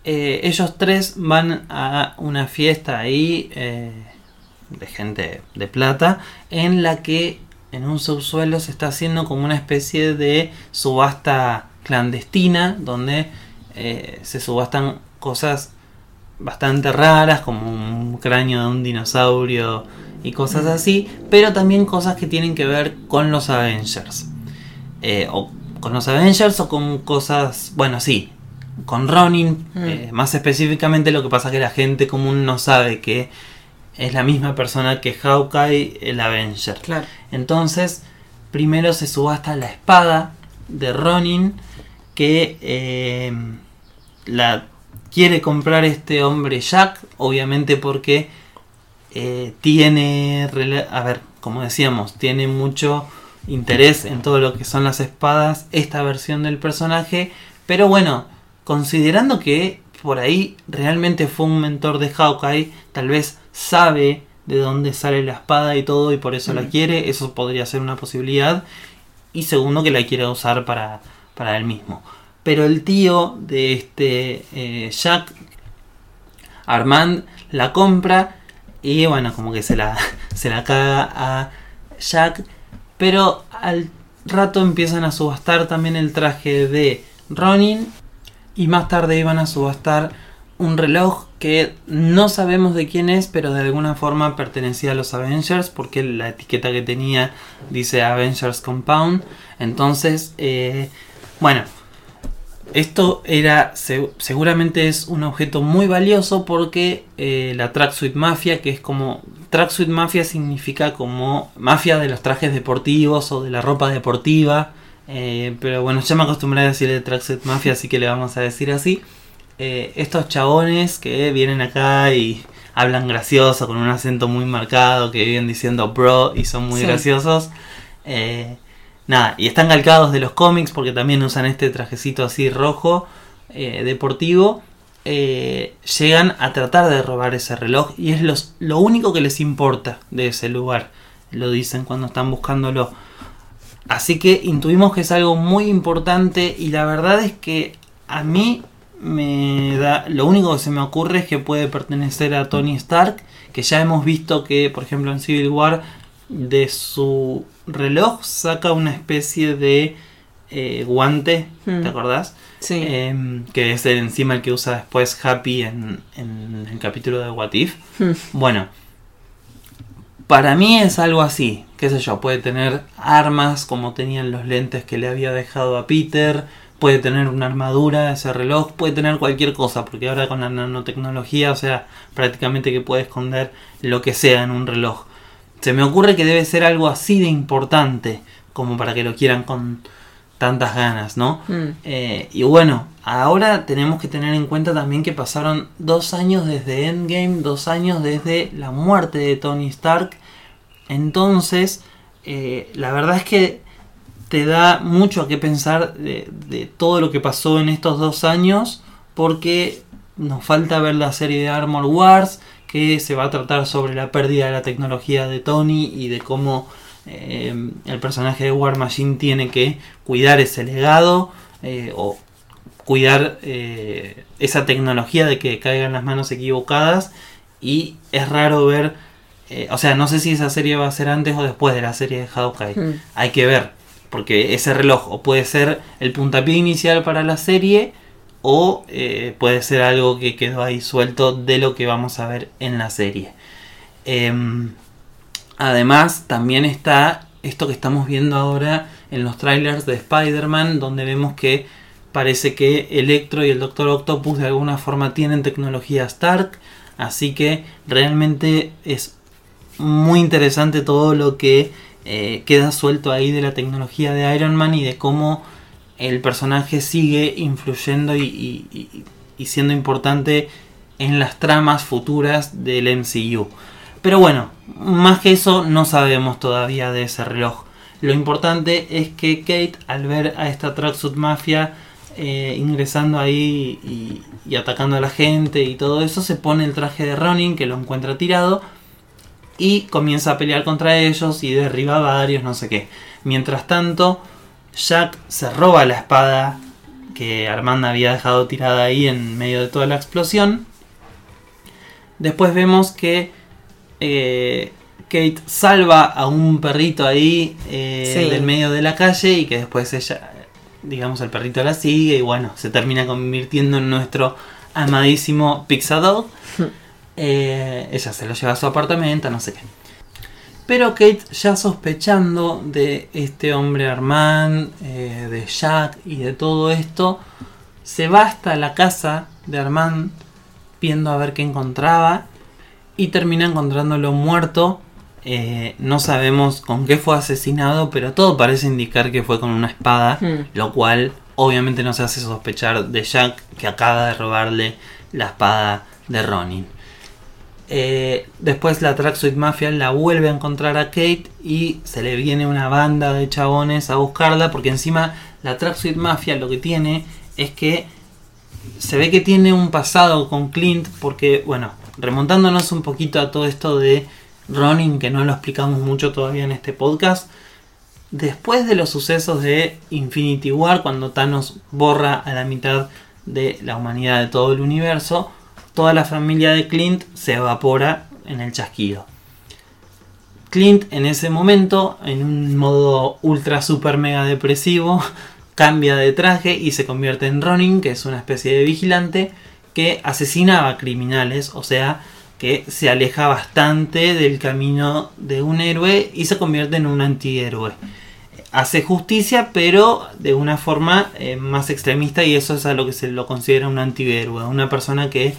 eh, ellos tres van a una fiesta ahí eh, de gente de plata en la que en un subsuelo se está haciendo como una especie de subasta clandestina donde se subastan cosas bastante raras como un cráneo de un dinosaurio y cosas así, pero también cosas que tienen que ver con los Avengers. Eh, o con los Avengers o con cosas, bueno, sí, con Ronin, Mm. eh, más específicamente lo que pasa que la gente común no sabe que es la misma persona que Hawkeye, el Avenger. Claro. Entonces, primero se subasta la espada de Ronin que eh, la quiere comprar este hombre Jack, obviamente porque eh, tiene, a ver, como decíamos, tiene mucho interés en todo lo que son las espadas, esta versión del personaje, pero bueno, considerando que por ahí realmente fue un mentor de Hawkeye, tal vez sabe de dónde sale la espada y todo y por eso la Mm. quiere, eso podría ser una posibilidad. Y segundo, que la quiere usar para, para él mismo. Pero el tío de este eh, Jack, Armand, la compra y bueno, como que se la, se la caga a Jack. Pero al rato empiezan a subastar también el traje de Ronin. Y más tarde iban a subastar un reloj que no sabemos de quién es, pero de alguna forma pertenecía a los Avengers, porque la etiqueta que tenía dice Avengers Compound. Entonces, eh, bueno, esto era se- seguramente es un objeto muy valioso porque eh, la Tracksuit Mafia, que es como Tracksuit Mafia significa como mafia de los trajes deportivos o de la ropa deportiva. eh, pero bueno, ya me acostumbré a decirle Tracksuit Mafia, así que le vamos a decir así. Eh, estos chabones que vienen acá y hablan gracioso con un acento muy marcado, que viven diciendo bro y son muy Sí. graciosos. Eh, nada, y están calcados de los cómics porque también usan este trajecito así rojo eh, deportivo. eh, llegan a tratar de robar ese reloj y es los, lo único que les importa de ese lugar. Lo dicen cuando están buscándolo. Así que intuimos que es algo muy importante y la verdad es que a mí me da lo único que se me ocurre es que puede pertenecer a Tony Stark, que ya hemos visto que por ejemplo en Civil War de su reloj saca una especie de eh, guante, Hmm. ¿te acordás? Sí. Em, que es el, encima el que usa después Happy en, en el capítulo de What If. Hmm. Bueno, para mí es algo así, qué sé yo, puede tener armas como tenían los lentes que le había dejado a Peter, puede tener una armadura, ese reloj, puede tener cualquier cosa, porque ahora con la nanotecnología, o sea, prácticamente que puede esconder lo que sea en un reloj. Se me ocurre que debe ser algo así de importante, como para que lo quieran con tantas ganas, ¿no? Mm. Eh, y bueno, ahora tenemos que tener en cuenta también que pasaron dos años desde Endgame, dos años desde la muerte de Tony Stark. Entonces, eh, la verdad es que te da mucho a qué pensar de, de todo lo que pasó en estos dos años, porque nos falta ver la serie de Armor Wars, que se va a tratar sobre la pérdida de la tecnología de Tony y de cómo eh, el personaje de War Machine tiene que cuidar ese legado eh, o cuidar eh, esa tecnología de que caiga en las manos equivocadas y es raro ver, o sea, no sé si esa serie va a ser antes o después de la serie de Hawkeye, Hmm. hay que ver, porque ese reloj o puede ser el puntapié inicial para la serie o eh, puede ser algo que quedó ahí suelto de lo que vamos a ver en la serie. Em, además, también está esto que estamos viendo ahora en los trailers de Spider-Man, donde vemos que parece que Electro y el Doctor Octopus de alguna forma tienen tecnología Stark, así que realmente es muy interesante todo lo que eh, queda suelto ahí de la tecnología de Iron Man y de cómo el personaje sigue influyendo y, y- siendo importante en las tramas futuras del MCU. Pero bueno, más que eso no sabemos todavía de ese reloj. Lo importante es que Kate al ver a esta Tracksuit Mafia eh, ingresando ahí y, y atacando a la gente y todo eso, se pone el traje de Ronin que lo encuentra tirado y comienza a pelear contra ellos y derriba a varios, no sé qué. Mientras tanto, Jack se roba la espada que Armand había dejado tirada ahí en medio de toda la explosión. Después vemos que eh, Kate salva a un perrito ahí eh, Sí. del medio de la calle y que después ella, digamos, el perrito la sigue y bueno, se termina convirtiendo en nuestro amadísimo Pixadog. Eh, ella se lo lleva a su apartamento, no sé qué. Pero Kate ya sospechando de este hombre Armand, eh, de Jack y de todo esto, se va hasta la casa de Armand viendo a ver qué encontraba y termina encontrándolo muerto. Eh, no sabemos con qué fue asesinado, pero todo parece indicar que fue con una espada, Hmm. lo cual obviamente nos hace sospechar de Jack que acaba de robarle la espada de Ronin. Eh, después la Tracksuit Mafia la vuelve a encontrar a Kate y se le viene una banda de chabones a buscarla porque encima la Tracksuit Mafia lo que tiene es que se ve que tiene un pasado con Clint porque, bueno, remontándonos un poquito a todo esto de Ronin que no lo explicamos mucho todavía en este podcast, después de los sucesos de Infinity War cuando Thanos borra a la mitad de la humanidad de todo el universo, toda la familia de Clint se evapora en el chasquido. Clint en ese momento, en un modo ultra super mega depresivo, cambia de traje y se convierte en Ronin, que es una especie de vigilante que asesinaba criminales, o sea, que se aleja bastante del camino de un héroe y se convierte en un antihéroe. Hace justicia, pero de una forma eh, más extremista y eso es a lo que se lo considera un antihéroe, una persona que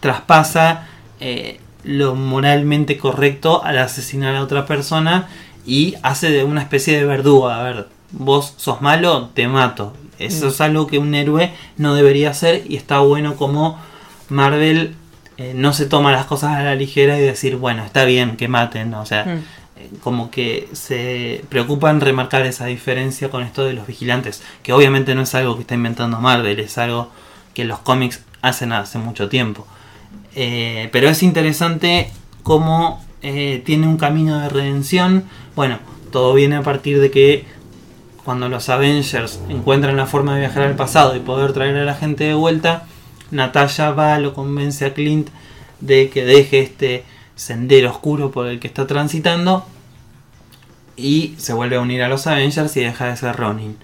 traspasa eh, lo moralmente correcto al asesinar a otra persona y hace de una especie de verdugo. A ver, vos sos malo, te mato. Eso Mm. es algo que un héroe no debería hacer y está bueno como Marvel eh, no se toma las cosas a la ligera y decir, bueno, está bien que maten. O sea, Hmm. eh, como que se preocupan remarcar esa diferencia con esto de los vigilantes, que obviamente no es algo que está inventando Marvel, es algo que los cómics hacen hace mucho tiempo. Eh, pero es interesante cómo eh, tiene un camino de redención. Bueno, todo viene a partir de que cuando los Avengers encuentran la forma de viajar al pasado y poder traer a la gente de vuelta, Natalia va, lo convence a Clint de que deje este sendero oscuro por el que está transitando y se vuelve a unir a los Avengers y deja de ser Ronin.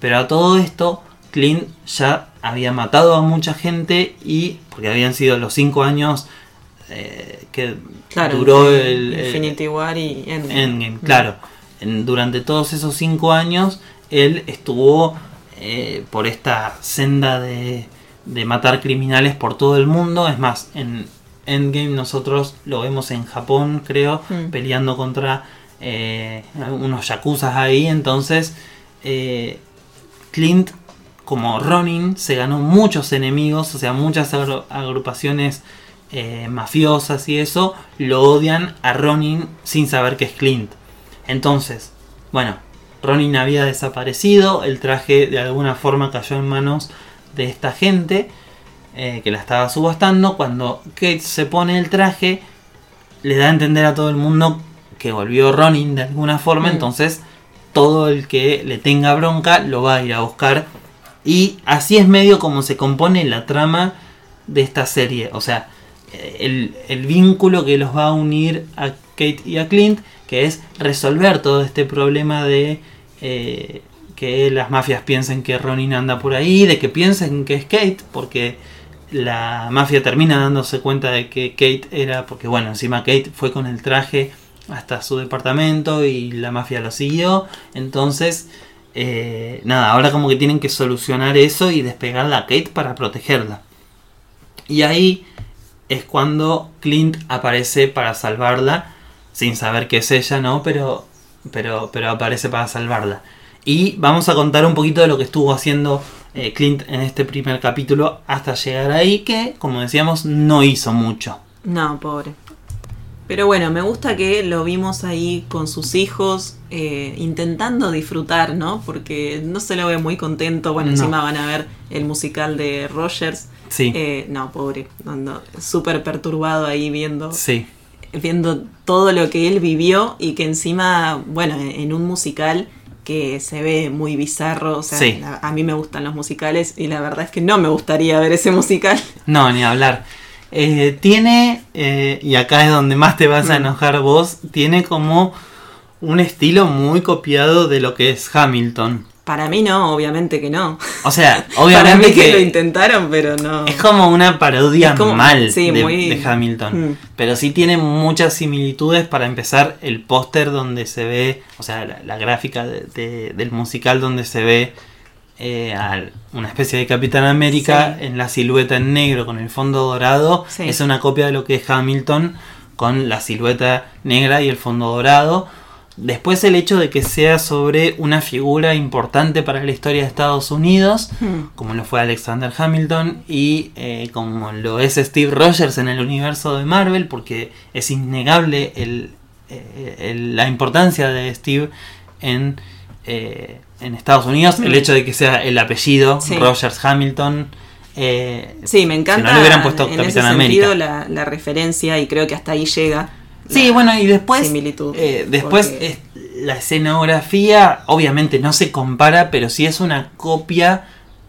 Pero a todo esto, Clint ya había matado a mucha gente y, porque habían sido los cinco años eh, que Claro, duró el, el- Infinity War y Endgame. Endgame, claro. En- durante todos esos cinco años, él estuvo eh, por esta senda de, de matar criminales por todo el mundo. Es más, en Endgame nosotros lo vemos en Japón, creo, Mm. peleando contra eh, unos yakuzas ahí. Entonces, eh, Clint, como Ronin, se ganó muchos enemigos, o sea, muchas agru- agrupaciones eh, mafiosas y eso, lo odian a Ronin sin saber que es Clint. Entonces, bueno, Ronin había desaparecido, el traje de alguna forma cayó en manos de esta gente eh, que la estaba subastando. Cuando Kate se pone el traje, le da a entender a todo el mundo que volvió Ronin de alguna forma. Mm. Entonces, todo el que le tenga bronca lo va a ir a buscar. Y así es medio como se compone la trama de esta serie. O sea, el, el vínculo que los va a unir a Kate y a Clint, que es resolver todo este problema de eh, que las mafias piensen que Ronin anda por ahí, de que piensen que es Kate, porque la mafia termina dándose cuenta de que Kate era, porque bueno, encima Kate fue con el traje hasta su departamento y la mafia lo siguió, entonces... eh, nada, ahora como que tienen que solucionar eso y despegarla a Kate para protegerla. Y ahí es cuando Clint aparece para salvarla, sin saber que es ella, ¿no? Pero, pero, pero aparece para salvarla. Y vamos a contar un poquito de lo que estuvo haciendo eh, Clint en este primer capítulo hasta llegar ahí, que, como decíamos, no hizo mucho. No, pobre. Pero bueno, me gusta que lo vimos ahí con sus hijos, eh, intentando disfrutar, ¿no? Porque no se lo ve muy contento. Bueno, No. encima van a ver el musical de Rogers. Sí, Eh, no, pobre, ando súper perturbado ahí viendo, sí, viendo todo lo que él vivió y que encima, bueno, en, un musical que se ve muy bizarro, o sea, Sí. a, a mí me gustan los musicales y la verdad es que no me gustaría ver ese musical. no, ni hablar. Eh, tiene, eh, y acá es donde más te vas a Mm. enojar vos, tiene como un estilo muy copiado de lo que es Hamilton. Para mí no, obviamente que no. O sea, Para obviamente mí que, que, lo intentaron, pero no. Es como una parodia como- mal sí, de, muy- de Hamilton. Mm. Pero sí tiene muchas similitudes para empezar el póster donde se ve, o sea, la, la gráfica de- de- del musical donde se ve eh, a una especie de Capitán América Sí. en la silueta en negro con el fondo dorado. Sí. Es una copia de lo que es Hamilton con la silueta negra y el fondo dorado. Después el hecho de que sea sobre una figura importante para la historia de Estados Unidos Hmm. como lo fue Alexander Hamilton y eh, como lo es Steve Rogers en el universo de Marvel, porque es innegable el, eh, el- la importancia de Steve en, eh, en Estados Unidos, el Mm. hecho de que sea el apellido Sí. Rogers Hamilton. eh, Sí, me encanta. Si no le hubieran puesto en Capitán ese América. sentido la, la referencia y creo que hasta ahí llega. Sí, la bueno, y después, similitud, eh, después porque- es- la escenografía obviamente no se compara, pero sí es una copia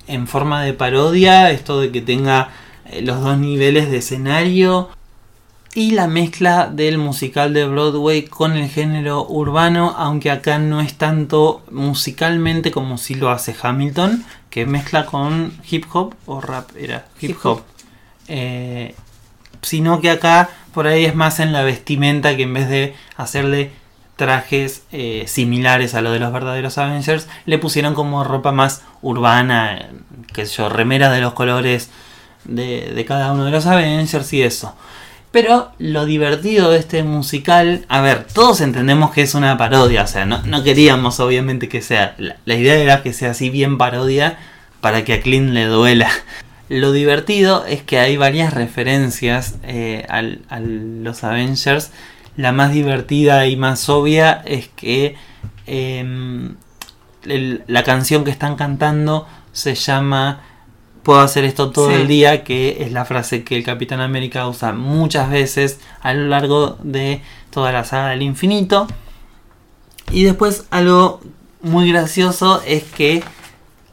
en forma de parodia, esto de que tenga eh, los dos niveles de escenario y la mezcla del musical de Broadway con el género urbano, aunque acá no es tanto musicalmente como si lo hace Hamilton, que mezcla con hip hop o rap, era hip Hip hop. Eh, sino que acá por ahí es más en la vestimenta que en vez de hacerle trajes eh, similares a lo de los verdaderos Avengers, le pusieron como ropa más urbana, qué sé yo, remeras de los colores de, de cada uno de los Avengers y eso. Pero lo divertido de este musical, a ver, todos entendemos que es una parodia, o sea, no, no queríamos obviamente que sea, la, idea era que sea así bien parodia para que a Clint le duela. Lo divertido es que hay varias referencias eh, al- a los Avengers. La más divertida y más obvia es que em, la canción que están cantando se llama Puedo hacer esto todo Sí. el día, que es la frase que el Capitán América usa muchas veces a lo largo de toda la saga del infinito. Y después algo muy gracioso es que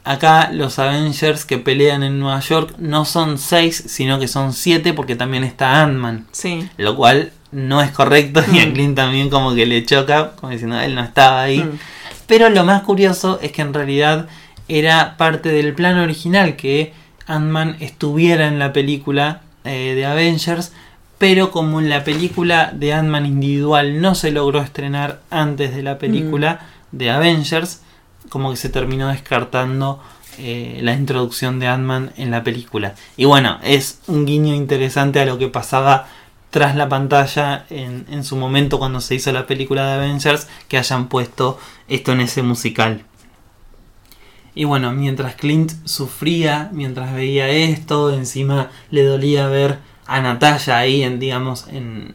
acá los Avengers que pelean en Nueva York no son seis, sino que son siete porque también está Ant-Man. Sí. Lo cual no es correcto y a Mm. Clint también como que le choca, como diciendo él no estaba ahí. Mm. Pero lo más curioso es que en realidad era parte del plan original que Ant-Man estuviera en la película eh, de Avengers, pero como en la película de Ant-Man individual no se logró estrenar antes de la película de Avengers, como que se terminó descartando eh, la introducción de Ant-Man en la película. Y bueno, es un guiño interesante a lo que pasaba tras la pantalla en, en su momento cuando se hizo la película de Avengers, que hayan puesto esto en ese musical. Y bueno, mientras Clint sufría, mientras veía esto, encima le dolía ver a Natalia ahí en, digamos, en,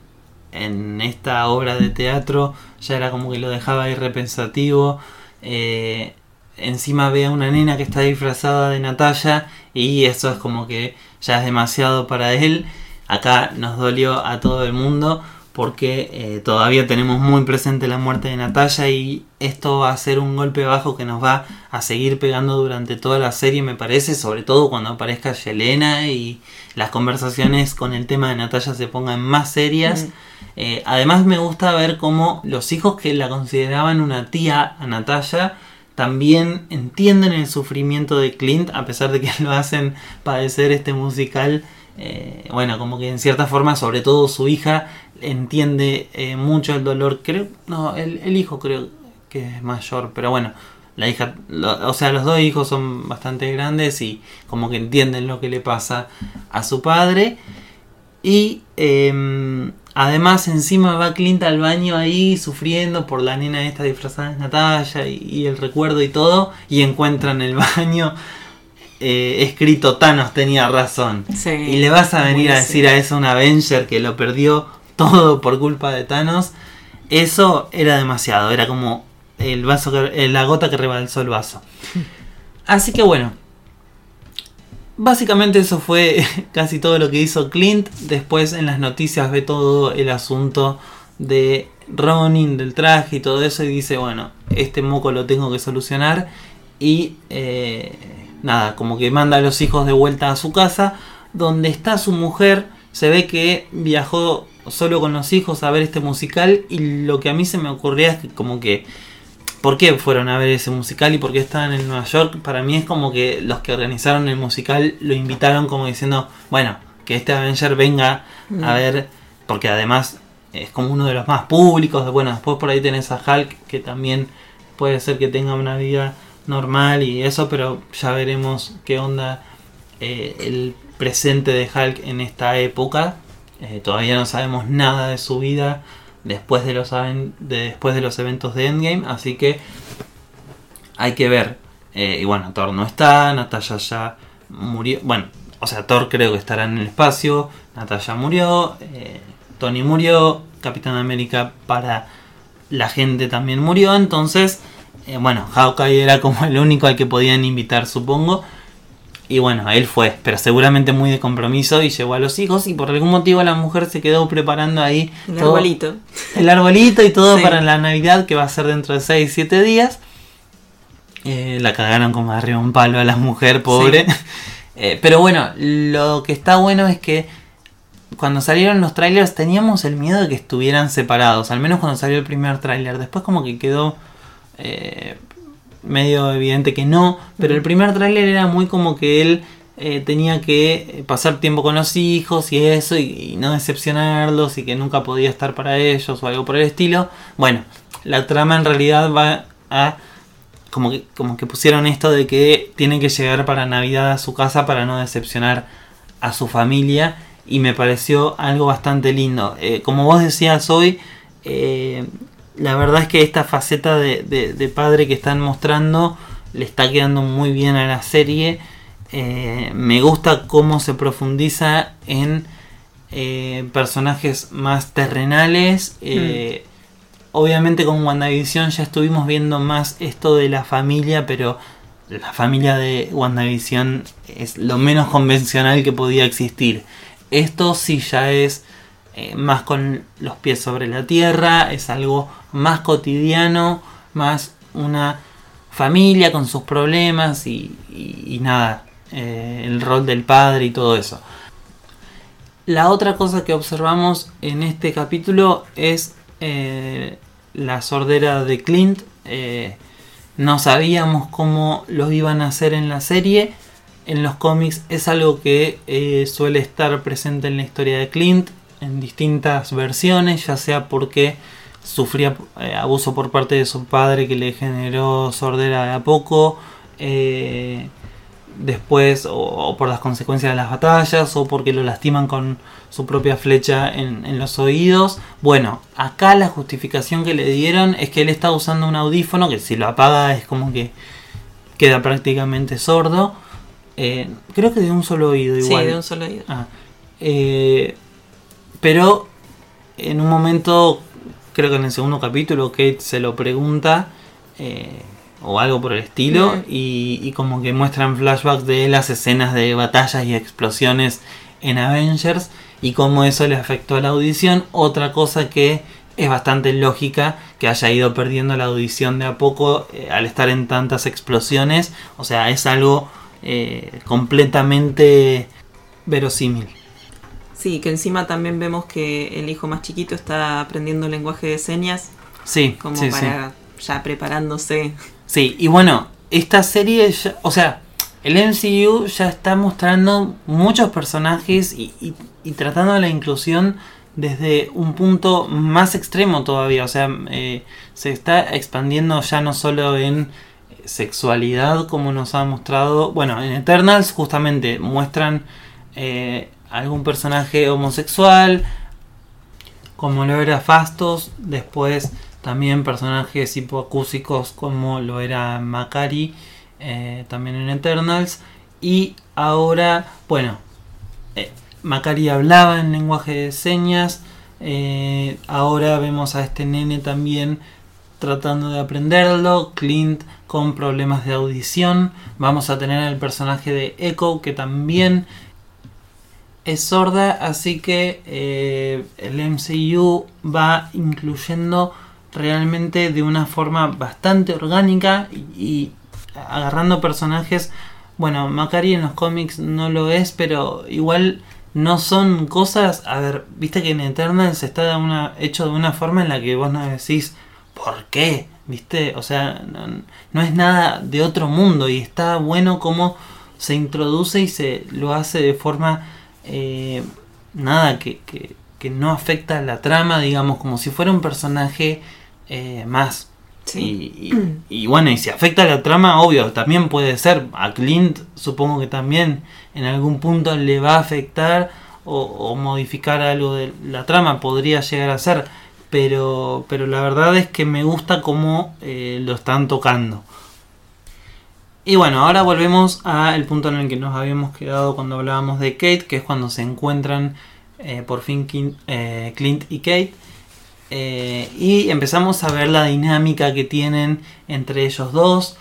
en esta obra de teatro, ya era como que lo dejaba ahí repensativo. Eh, encima ve a una nena que está disfrazada de Natalia y eso es como que ya es demasiado para él. Acá nos dolió a todo el mundo porque eh, todavía tenemos muy presente la muerte de Natalia y esto va a ser un golpe bajo que nos va a seguir pegando durante toda la serie me parece, sobre todo cuando aparezca Yelena y las conversaciones con el tema de Natalia se pongan más serias. Eh, además me gusta ver cómo los hijos que la consideraban una tía a Natalia también entienden el sufrimiento de Clint a pesar de que lo hacen padecer este musical. Eh, bueno, como que en cierta forma, sobre todo su hija, entiende eh, mucho el dolor. Creo, no, el, hijo creo que es mayor, pero bueno, la hija, o sea, los dos hijos son bastante grandes y como que entienden lo que le pasa a su padre. Y em, además encima va Clint al baño ahí sufriendo por la nena esta disfrazada de Natalia y, el recuerdo y todo. Y encuentra en el baño eh, escrito Thanos tenía razón. y le vas a venir a decir a eso un Avenger que lo perdió todo por culpa de Thanos. Eso era demasiado, era como el vaso que, la gota que rebalsó el vaso. Así que bueno, Básicamente eso fue casi todo lo que hizo Clint. Después en las noticias ve todo el asunto de Ronin, del traje y todo eso y dice, bueno, este moco lo tengo que solucionar. Y eh, nada, como que manda a los hijos de vuelta a su casa, donde está su mujer. Se ve que viajó solo con los hijos a ver este musical y lo que a mí se me ocurría es que como que por qué fueron a ver ese musical y por qué estaban en Nueva York. Para mí es como que los que organizaron el musical lo invitaron como diciendo, bueno, que este Avenger venga a mm. ver, porque además es como uno de los más públicos. Bueno, después por ahí tenés a Hulk que también puede ser que tenga una vida normal y eso, pero ya veremos qué onda eh, el presente de Hulk en esta época. Eh, todavía no sabemos nada de su vida después de los, de los eventos de Endgame, así que hay que ver. Eh, y bueno, Thor no está, Natalia ya murió. Bueno, o sea, Thor creo que estará en el espacio, Natalia murió, Tony murió, Capitán América para la gente también murió, entonces, eh, bueno, Hawkeye era como el único al que podían invitar, supongo. Y bueno, él fue, pero seguramente muy de compromiso y llevó a los hijos y por algún motivo la mujer se quedó preparando ahí el arbolito. El arbolito y todo para la Navidad que va a ser dentro de 6, 7 días. Eh, la cagaron como arriba un palo a la mujer, pobre. Eh, pero bueno, lo que está bueno es que cuando salieron los trailers teníamos el miedo de que estuvieran separados, al menos cuando salió el primer tráiler. Después como que quedó eh, medio evidente que no, pero el primer tráiler era muy como que él eh, tenía que pasar tiempo con los hijos y eso, y, no decepcionarlos y que nunca podía estar para ellos o algo por el estilo. Bueno, la trama en realidad va a... Como que, como que pusieron esto de que tiene que llegar para Navidad a su casa para no decepcionar a su familia y me pareció algo bastante lindo. Eh, como vos decías hoy, eh, la verdad es que esta faceta de, padre que están mostrando le está quedando muy bien a la serie. Eh, me gusta cómo se profundiza en eh, personajes más terrenales. Eh. Obviamente con WandaVision ya estuvimos viendo más esto de la familia, pero la familia de WandaVision es lo menos convencional que podía existir. Esto sí ya es más con los pies sobre la tierra, es algo más cotidiano, más una familia con sus problemas y, nada, eh, el rol del padre y todo eso. La otra cosa que observamos en este capítulo es eh, la sordera de Clint. Eh, no sabíamos cómo lo iban a hacer en la serie. En los cómics es algo que suele estar presente en la historia de Clint en distintas versiones, ya sea porque sufría eh, abuso por parte de su padre que le generó sordera de a poco. Eh, después o, por las consecuencias de las batallas o porque lo lastiman con su propia flecha en, los oídos. Bueno, acá la justificación que le dieron es que él está usando un audífono que si lo apaga es como que queda prácticamente sordo. Eh, creo que de un solo oído igual. Sí, de un solo oído. Ah, pero en un momento creo que en el segundo capítulo Kate se lo pregunta, eh, o algo por el estilo, Mm. y, y como que muestran flashbacks de las escenas de batallas y explosiones en Avengers y cómo eso le afectó a la audición. Otra cosa que es bastante lógica que haya ido perdiendo la audición de a poco eh, al estar en tantas explosiones. O sea, es algo eh, completamente verosímil. Sí, que encima también vemos que el hijo más chiquito está aprendiendo lenguaje de señas, Sí, como sí, sí. para ya preparándose. Sí, y bueno, esta serie, ya- o sea, el MCU ya está mostrando muchos personajes y, y- y tratando la inclusión desde un punto más extremo todavía. O sea, eh, se está expandiendo ya no solo en sexualidad como nos ha mostrado. Bueno, en Eternals justamente muestran eh, algún personaje homosexual, como lo era Fastos, después también personajes hipoacúsicos como lo era Macari, eh, también en Eternals, y ahora, bueno, eh, Macari hablaba en lenguaje de señas, eh, ahora vemos a este nene también tratando de aprenderlo, Clint con problemas de audición, vamos a tener al personaje de Echo que también es sorda, así que eh, el MCU va incluyendo realmente de una forma bastante orgánica y, agarrando personajes. Bueno, Macari en los cómics no lo es, pero igual no son cosas. A ver, viste que en Eternals está de una, hecho de una forma en la que vos no decís, ¿por qué? ¿Viste? O sea, no, no es nada de otro mundo y está bueno como se introduce y se lo hace de forma eh, nada que, que, que no afecta a la trama, digamos, como si fuera un personaje eh, más. Sí. Y, y- y bueno, y si afecta a la trama, obvio, también puede ser. A Clint supongo que también en algún punto le va a afectar o, o modificar algo de la trama, podría llegar a ser. Pero, pero la verdad es que me gusta cómo eh, lo están tocando. Y bueno, ahora volvemos al punto en el que nos habíamos quedado cuando hablábamos de Kate, que es cuando se encuentran eh, por fin Clint, eh, Clint y Kate. Eh, y empezamos a ver la dinámica que tienen entre ellos dos.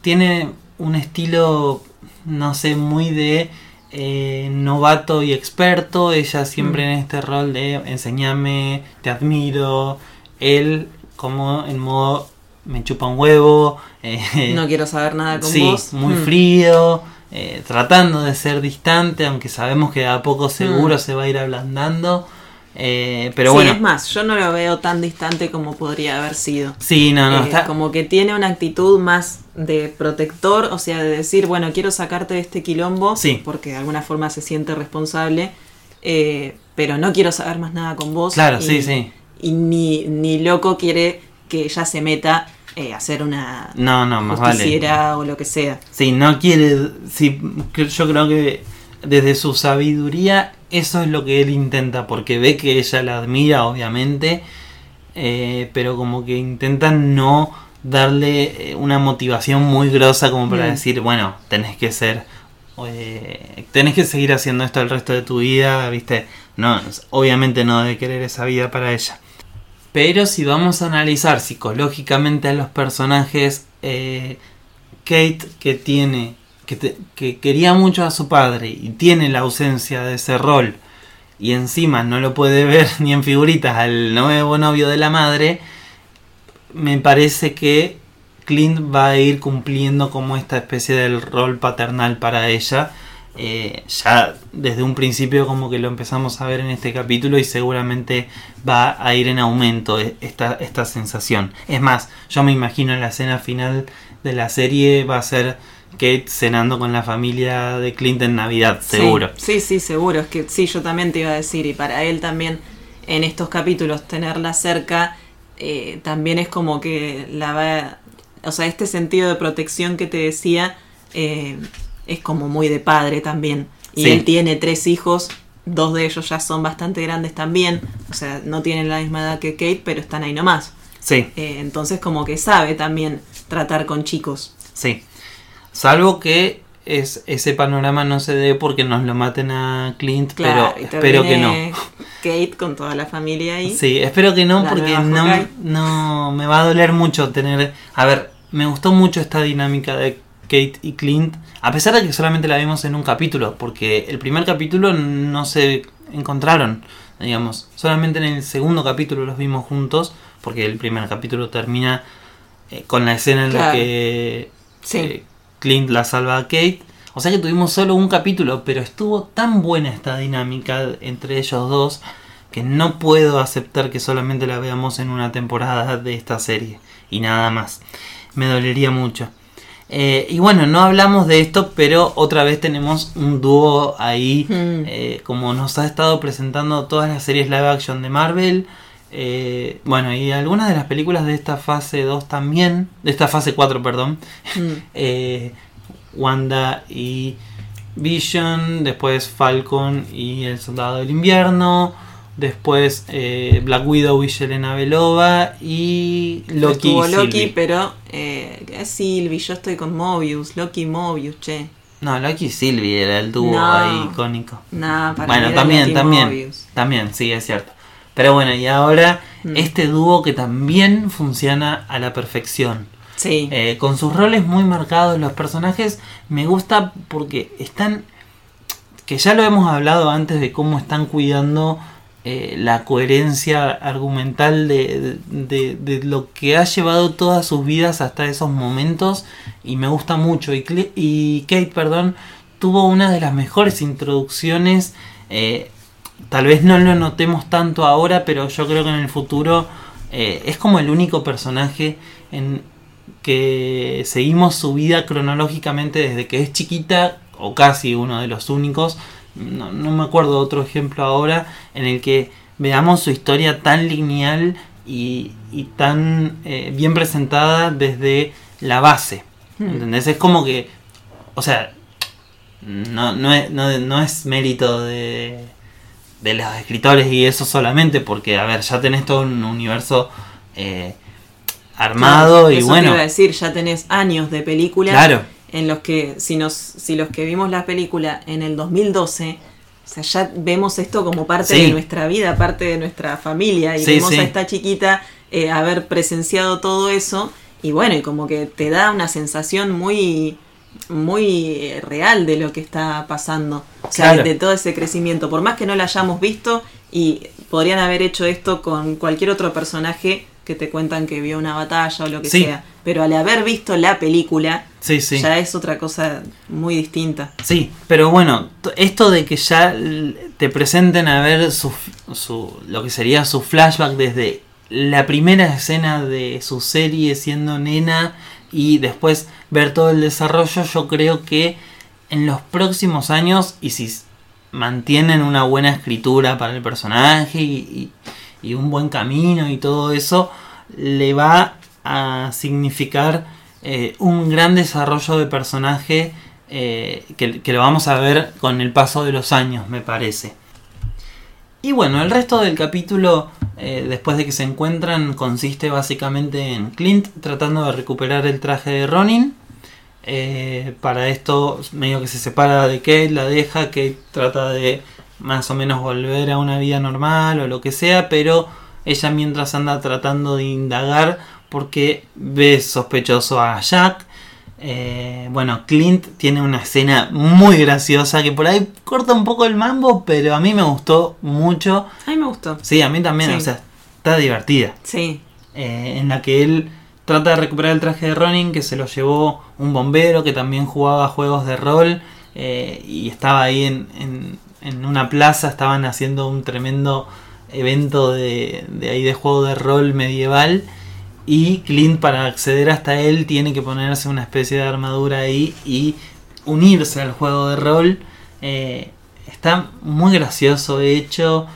Tiene un estilo, no sé, muy de novato y experto. Ella siempre en este rol de enseñame, te admiro. Él como en modo me chupa un huevo. eh, No quiero saber nada con sí, vos. muy Mm. frío, eh, tratando de ser distante, aunque sabemos que a poco seguro Mm. se va a ir ablandando. Eh, pero sí, bueno, es más, yo no lo veo tan distante como podría haber sido. sí, no, no, está, Como que tiene una actitud más de protector, o sea, de decir, bueno, quiero sacarte de este quilombo, Sí. porque de alguna forma se siente responsable, pero no quiero saber más nada con vos. Claro, y, sí, sí. Y ni, ni loco quiere que ella se meta eh, a hacer una no, no, más vale. justiciera o lo que sea. Sí, no quiere, sí, yo creo que desde su sabiduría eso es lo que él intenta, porque ve que ella la admira, obviamente, eh, pero como que intenta no darle eh, una motivación muy grosa como para Mm. decir, bueno, tenés que ser, eh, tenés que seguir haciendo esto el resto de tu vida, viste, no, obviamente no debe querer esa vida para ella. Pero si vamos a analizar psicológicamente a los personajes, eh, Kate que tiene, que, que quería mucho a su padre y tiene la ausencia de ese rol y encima no lo puede ver ni en figuritas al nuevo novio de la madre, me parece que Clint va a ir cumpliendo como esta especie del rol paternal para ella. Eh, ya desde un principio como que lo empezamos a ver en este capítulo y seguramente va a ir en aumento e- esta, esta sensación. Es más, yo me imagino en la escena final de la serie va a ser Kate cenando con la familia de Clint en Navidad, Sí, seguro. Sí, sí, seguro. Es que sí, yo también te iba a decir, y para él también en estos capítulos tenerla cerca, eh, también es como que la va... O sea, este sentido de protección que te decía eh, es como muy de padre también. Y Sí. él tiene tres hijos, dos de ellos ya son bastante grandes también. O sea, no tienen la misma edad que Kate, pero están ahí nomás. Sí, Eh, entonces como que sabe también tratar con chicos. sí. Salvo que es, ese panorama no se dé porque nos lo maten a Clint, Claro, pero espero que no. Kate con toda la familia ahí. Sí, espero que no, La porque no, no me va a doler mucho tener. A ver, me gustó mucho esta dinámica de Kate y Clint, a pesar de que solamente la vimos en un capítulo, porque el primer capítulo no se encontraron, digamos, solamente en el segundo capítulo los vimos juntos, porque el primer capítulo termina eh, con la escena en la que Sí. eh, Clint la salva a Kate. O sea que tuvimos solo un capítulo, pero estuvo tan buena esta dinámica entre ellos dos que no puedo aceptar que solamente la veamos en una temporada de esta serie y nada más. Me dolería mucho. Eh, y bueno, no hablamos de esto, pero otra vez tenemos un dúo ahí, Hmm. eh, como nos ha estado presentando todas las series live action de Marvel. eh, bueno, y algunas de las películas de esta fase 2 también, de esta fase 4, perdón. Mm. Eh, Wanda y Vision, después Falcon y el Soldado del Invierno, después eh, Black Widow y Yelena Belova y Loki. Estuvo y Loki, Sylvie. pero eh, es Sylvie, yo estoy con Mobius, Loki y Mobius, che. No, Loki y Sylvie era el dúo No. ahí icónico. Nah, para bueno, también, Loki también, Mobius. también, sí, es cierto. Pero bueno, y ahora Mm. este dúo que también funciona a la perfección. Sí. Eh, con sus roles muy marcados, los personajes me gusta porque están, que ya lo hemos hablado antes de cómo están cuidando eh, la coherencia argumental de, de- lo que ha llevado todas sus vidas hasta esos momentos y me gusta mucho. Y Kate, perdón, tuvo una de las mejores introducciones. eh, tal vez no lo notemos tanto ahora, pero yo creo que en el futuro eh, es como el único personaje en que seguimos su vida cronológicamente desde que es chiquita, o casi uno de los únicos. No, no me acuerdo otro ejemplo ahora en el que veamos su historia tan lineal y, y tan eh, bien presentada desde la base. Hmm. ¿Entendés? Es como que, o sea, no, no, es, no, no es mérito de, de los escritores y eso solamente, porque, a ver, ya tenés todo un universo eh, armado Claro, y eso bueno. Te iba a decir, ya tenés años de películas Claro, en los que, si, nos, si los que vimos la película en el 2012, o sea, ya vemos esto como parte Sí. de nuestra vida, parte de nuestra familia, y Sí, vemos sí. a esta chiquita eh, haber presenciado todo eso, y bueno, y como que te da una sensación muy muy eh, real de lo que está pasando, o sea, Claro. de, de todo ese crecimiento, por más que no la hayamos visto y podrían haber hecho esto con cualquier otro personaje que te cuentan que vio una batalla o lo que Sí. sea, pero al haber visto la película, sí, sí. ya es otra cosa muy distinta. Sí, pero bueno, esto de que ya te presenten a ver su, su, lo que sería su flashback desde la primera escena de su serie siendo nena y después ver todo el desarrollo, yo creo que en los próximos años, y si mantienen una buena escritura para el personaje y, y- y un buen camino y todo eso, le va a significar eh, un gran desarrollo de personaje eh, que, lo vamos a ver con el paso de los años, me parece. Y bueno, el resto del capítulo, eh, después de que se encuentran, consiste básicamente en Clint tratando de recuperar el traje de Ronin. Para esto, medio que se separa de Kate, la deja, Kate trata de más o menos volver a una vida normal o lo que sea, pero ella mientras anda tratando de indagar porque ve sospechoso a Jack. Eh, bueno, Clint tiene una escena muy graciosa que por ahí corta un poco el mambo, pero a mí me gustó mucho. A mí me gustó. Sí, a mí también, Sí. o sea, está divertida. Sí, Eh, en la que él trata de recuperar el traje de Ronin que se lo llevó un bombero que también jugaba juegos de rol eh, y estaba ahí en, en- en una plaza, estaban haciendo un tremendo evento de, de ahí de juego de rol medieval y Clint para acceder hasta él tiene que ponerse una especie de armadura ahí y unirse al juego de rol. Eh, está muy gracioso hecho.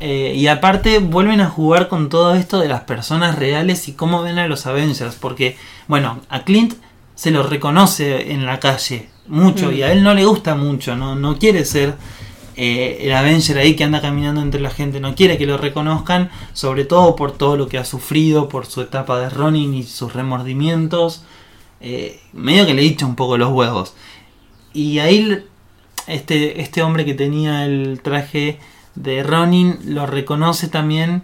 Eh, y aparte vuelven a jugar con todo esto de las personas reales y cómo ven a los Avengers. Porque, bueno, a Clint se lo reconoce en la calle mucho Mm. y a él no le gusta mucho. No, no quiere ser eh, el Avenger ahí que anda caminando entre la gente. No quiere que lo reconozcan. Sobre todo por todo lo que ha sufrido, por su etapa de Ronin y sus remordimientos. Eh, medio que le hincha un poco los huevos. Y ahí este, este hombre que tenía el traje de Ronin lo reconoce también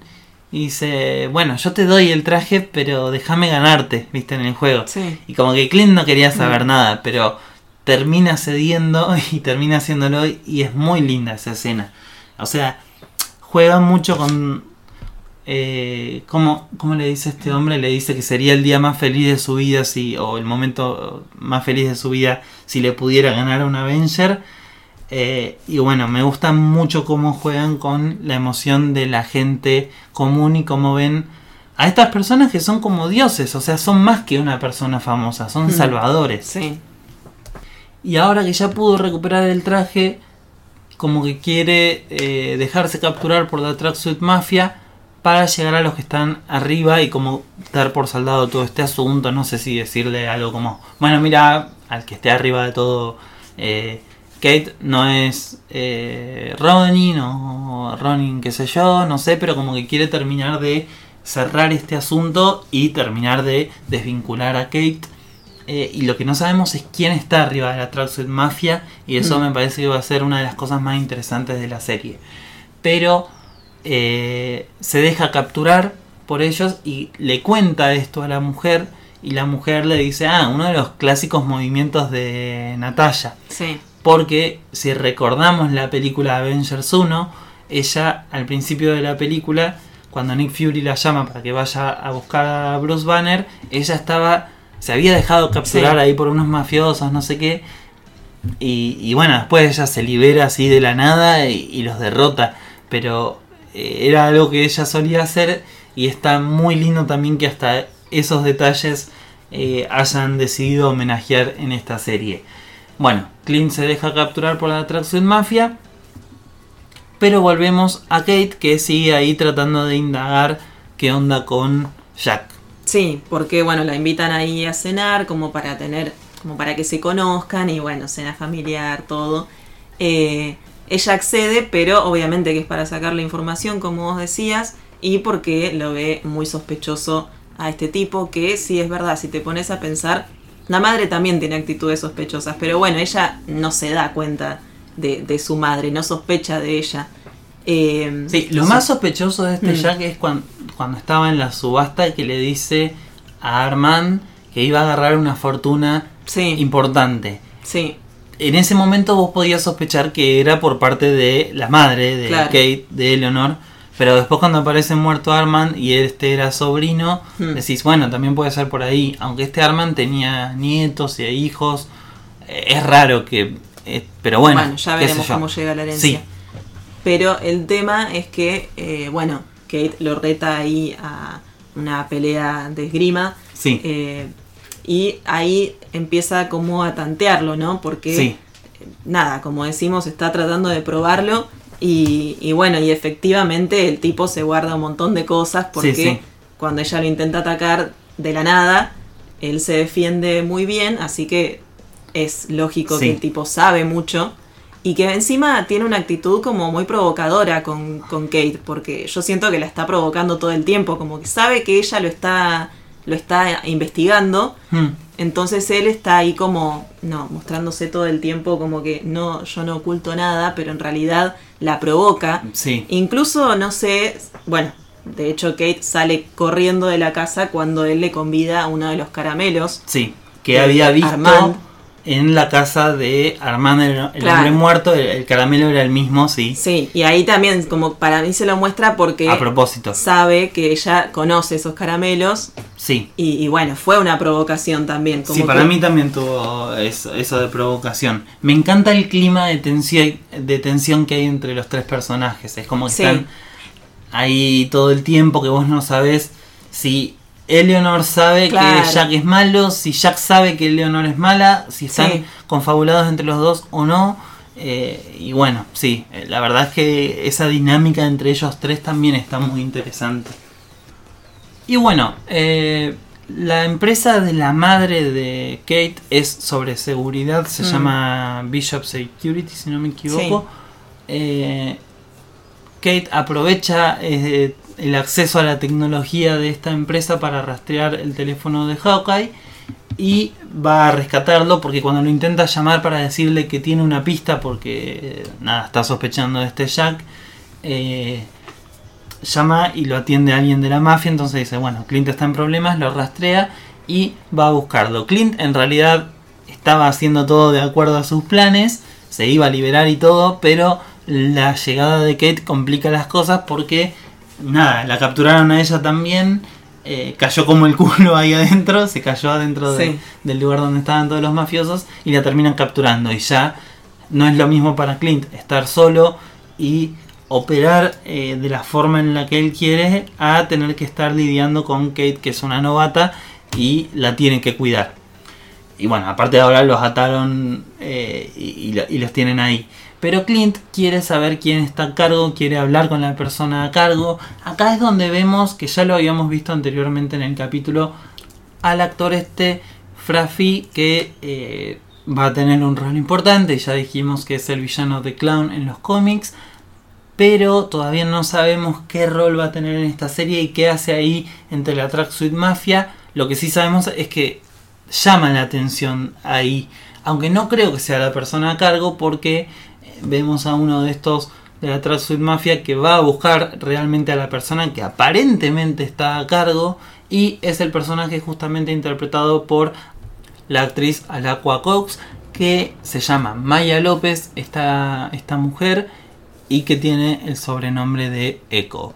y dice, bueno, yo te doy el traje, pero déjame ganarte, viste, en el juego. Sí. Y como que Clint no quería saber Mm. nada, pero termina cediendo y termina haciéndolo y es muy linda esa escena. O sea, juega mucho con... Eh, ¿cómo, cómo le dice este hombre? Le dice que sería el día más feliz de su vida si, o el momento más feliz de su vida si le pudiera ganar a un Avenger. Eh, y bueno, me gusta mucho cómo juegan con la emoción de la gente común y cómo ven a estas personas que son como dioses, o sea, son más que una persona famosa, son Mm. salvadores. Sí. Y ahora que ya pudo recuperar el traje, como que quiere eh, dejarse capturar por la Tracksuit Mafia para llegar a los que están arriba y como dar por saldado todo este asunto. No sé si decirle algo como, bueno, mira, al que esté arriba de todo, eh, Kate no es eh, Ronin o Ronin, qué sé yo, no sé, pero como que quiere terminar de cerrar este asunto y terminar de desvincular a Kate. Eh, y lo que no sabemos es quién está arriba de la Tracksuit Mafia. Y eso Mm. me parece que va a ser una de las cosas más interesantes de la serie. Pero eh, se deja capturar por ellos y le cuenta esto a la mujer. Y la mujer le dice, ah, uno de los clásicos movimientos de Natalia. Sí. Porque si recordamos la película Avengers 1, ella al principio de la película, cuando Nick Fury la llama para que vaya a buscar a Bruce Banner, ella estaba, se había dejado capturar Sí. ahí por unos mafiosos, no sé qué. Y, y bueno, después ella se libera así de la nada y, y los derrota. Pero eh, era algo que ella solía hacer y está muy lindo también que hasta esos detalles eh, hayan decidido homenajear en esta serie. Bueno, Clint se deja capturar por la Tracksuit Mafia. Pero volvemos a Kate que sigue ahí tratando de indagar qué onda con Jack. Sí, porque bueno, la invitan ahí a cenar como para tener, como para que se conozcan y bueno, cena familiar, todo. Eh, ella accede, pero obviamente que es para sacar la información, como vos decías, y porque lo ve muy sospechoso a este tipo, que sí es verdad, si te pones a pensar, la madre también tiene actitudes sospechosas, pero bueno, ella no se da cuenta de, de su madre, no sospecha de ella. Eh, Sí, lo más sospechoso de este Mm. Jack es cuan- cuando estaba en la subasta que le dice a Armand que iba a agarrar una fortuna Sí, importante. sí, En ese momento vos podías sospechar que era por parte de la madre de Claro. Kate, de Eleanor. Pero después cuando aparece muerto Armand y este era sobrino, Hmm. decís, bueno, también puede ser por ahí. Aunque este Armand tenía nietos y hijos, eh, es raro que... eh, pero bueno, Bueno, ya veremos cómo llega la herencia. Sí. Pero el tema es que, eh, bueno, Kate lo reta ahí a una pelea de esgrima. Sí, eh, y ahí empieza como a tantearlo, ¿no? Porque, sí, nada, como decimos, está tratando de probarlo. Y, y bueno, y efectivamente el tipo se guarda un montón de cosas porque Sí, sí. cuando ella lo intenta atacar de la nada, él se defiende muy bien, así que es lógico que el tipo sabe mucho y que encima tiene una actitud como muy provocadora con, con Kate, porque yo siento que la está provocando todo el tiempo, como que sabe que ella lo está, lo está investigando, Hmm, entonces él está ahí como, no, mostrándose todo el tiempo como que no, yo no oculto nada, pero en realidad la provoca. sí. Incluso, no sé, bueno, de hecho Kate sale corriendo de la casa cuando él le convida a uno de los caramelos. Sí, que Eh, había visto Armand. En la casa de Armand, el, el Claro. hombre muerto, el, el caramelo era el mismo, sí, Sí, y ahí también como para mí se lo muestra porque a propósito. sabe que ella conoce esos caramelos Sí, y, y bueno, fue una provocación también. Como sí, para que- mí también tuvo eso, eso de provocación. Me encanta el clima de tensión, de tensión que hay entre los tres personajes. Es como que Sí. están ahí todo el tiempo que vos no sabés si Eleanor sabe Claro. que Jack es malo, si Jack sabe que Eleanor es mala, si están Sí. confabulados entre los dos o no. Eh, y bueno, sí, eh, la verdad es que esa dinámica entre ellos tres también está muy interesante. Y bueno, eh, la empresa de la madre de Kate es sobre seguridad, se Mm. llama Bishop Security, si no me equivoco. Eh, Kate aprovecha eh, el acceso a la tecnología de esta empresa para rastrear el teléfono de Hawkeye y va a rescatarlo porque cuando lo intenta llamar para decirle que tiene una pista porque eh, nada está sospechando de este Jack eh, llama y lo atiende alguien de la mafia, entonces dice, bueno, Clint está en problemas, lo rastrea y va a buscarlo. Clint en realidad estaba haciendo todo de acuerdo a sus planes, se iba a liberar y todo, pero la llegada de Kate complica las cosas porque, nada, la capturaron a ella también. eh, cayó como el culo ahí adentro, se cayó adentro de- Sí. del lugar donde estaban todos los mafiosos y la terminan capturando. Y ya no es lo mismo para Clint estar solo y operar eh, de la forma en la que él quiere a tener que estar lidiando con Kate, que es una novata y la tiene que cuidar. Y bueno, aparte de ahora los ataron eh, y los tienen ahí. Pero Clint quiere saber quién está a cargo, quiere hablar con la persona a cargo. Acá es donde vemos, que ya lo habíamos visto anteriormente en el capítulo, al actor este Frafi que eh, va a tener un rol importante. Ya dijimos que es el villano de Clown en los cómics. Pero todavía no sabemos qué rol va a tener en esta serie y qué hace ahí entre la Tracksuit Mafia. Lo que sí sabemos es que llama la atención ahí. Aunque no creo que sea la persona a cargo porque vemos a uno de estos de la Tracksuit Mafia que va a buscar realmente a la persona que aparentemente está a cargo y es el personaje justamente interpretado por la actriz Alacua Cox que se llama Maya López, esta, esta mujer y que tiene el sobrenombre de Echo.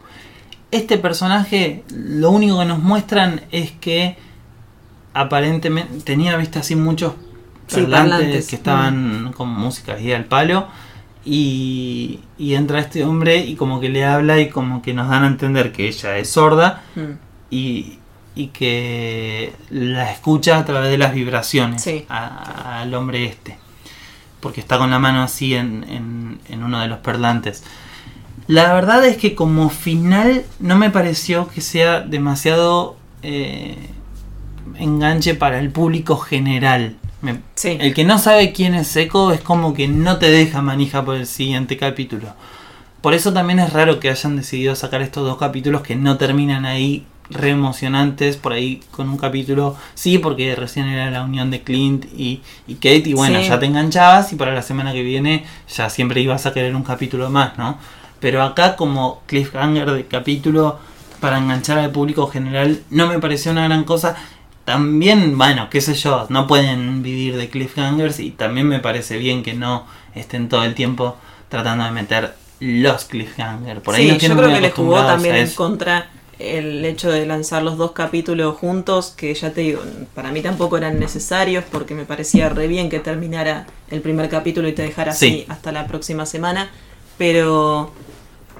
Este personaje lo único que nos muestran es que aparentemente tenía viste así muchos Sí, parlantes, que estaban con música ahí al palo y, y entra este hombre y como que le habla y como que nos dan a entender que ella es sorda Mm. y, y que la escucha a través de las vibraciones Sí. a- al hombre este. Porque está con la mano así en, en- en uno de los parlantes. La verdad es que como final no me pareció que sea demasiado eh, enganche para el público general. Me- Sí. el que no sabe quién es Seco es como que no te deja manija por el siguiente capítulo. Por eso también es raro que hayan decidido sacar estos dos capítulos que no terminan ahí re emocionantes, por ahí con un capítulo, sí, porque recién era la unión de Clint y, y Kate, y bueno, Sí. ya te enganchabas y para la semana que viene ya siempre ibas a querer un capítulo más, ¿no? Pero acá como cliffhanger de capítulo para enganchar al público general no me pareció una gran cosa. También, bueno, qué sé yo, no pueden vivir de cliffhangers y también me parece bien que no estén todo el tiempo tratando de meter los cliffhangers. Por ahí sí, yo creo que les jugó también en contra el hecho de lanzar los dos capítulos juntos, que ya te digo, para mí tampoco eran necesarios porque me parecía re bien que terminara el primer capítulo y te dejara así Sí. hasta la próxima semana, pero...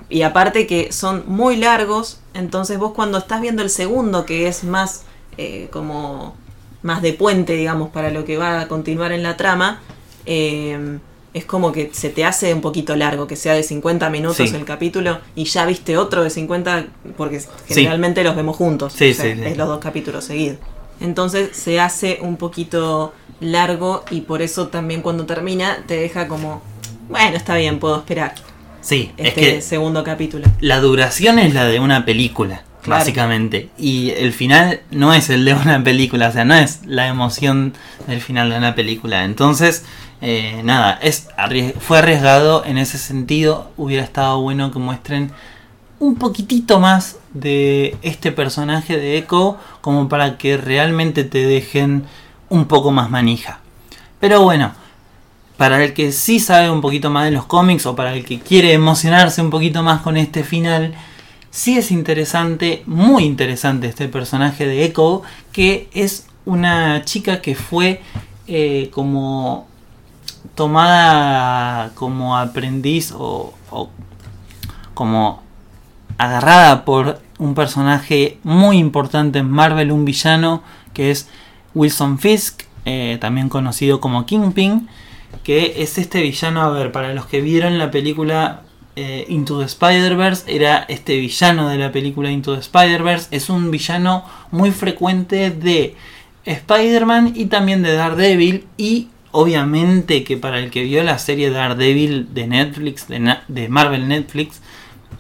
Y aparte que son muy largos, entonces vos cuando estás viendo el segundo, que es más eh, como más de puente, digamos, para lo que va a continuar en la trama, eh, es como que se te hace un poquito largo, que sea de 50 minutos Sí. el capítulo y ya viste otro de 50, porque generalmente los vemos juntos, Sí, o sea, es los dos capítulos seguidos. Entonces se hace un poquito largo y por eso también cuando termina te deja como, bueno, está bien, puedo esperar Sí, es este que segundo capítulo. la duración es la de una película, Básicamente. Y el final no es el de una película, o sea, no es la emoción del final de una película. Entonces, eh, nada, es fue arriesgado en ese sentido. Hubiera estado bueno que muestren un poquitito más de este personaje de Echo, como para que realmente te dejen un poco más manija. Pero bueno, para el que sí sabe un poquito más de los cómics o para el que quiere emocionarse un poquito más con este final, sí es interesante, muy interesante este personaje de Echo, que es una chica que fue eh, como tomada como aprendiz o, como agarrada por un personaje muy importante en Marvel, un villano que es Wilson Fisk, eh, también conocido como Kingpin, que es este villano, a ver, para los que vieron la película eh, Into the Spider-Verse, era este villano de la película Into the Spider-Verse, es un villano muy frecuente de Spider-Man y también de Daredevil y obviamente que para el que vio la serie Daredevil de Netflix, de, Marvel Netflix,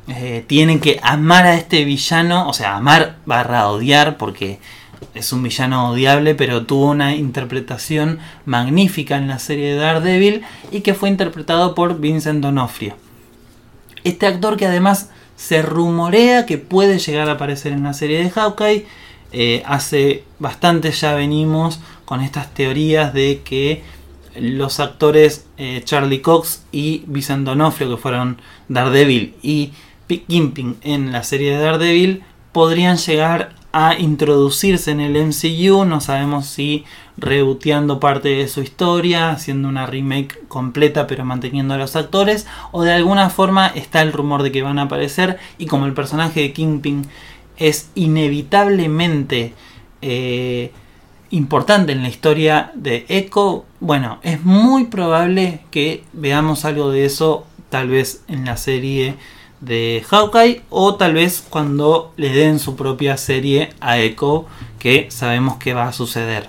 eh, tienen que amar a este villano, o sea, amar barra odiar, porque es un villano odiable, pero tuvo una interpretación magnífica en la serie de Daredevil y que fue interpretado por Vincent D'Onofrio. Este actor que además se rumorea que puede llegar a aparecer en la serie de Hawkeye. Eh, hace bastante ya venimos con estas teorías de que los actores eh, Charlie Cox y Vincent D'Onofrio, que fueron Daredevil y Kingpin en la serie de Daredevil, podrían llegar a introducirse en el MCU. No sabemos si reboteando parte de su historia, haciendo una remake completa pero manteniendo a los actores, o de alguna forma está el rumor de que van a aparecer y como el personaje de Kingpin es inevitablemente eh, importante en la historia de Echo, bueno, es muy probable que veamos algo de eso tal vez en la serie de Hawkeye o tal vez cuando le den su propia serie a Echo que sabemos que va a suceder.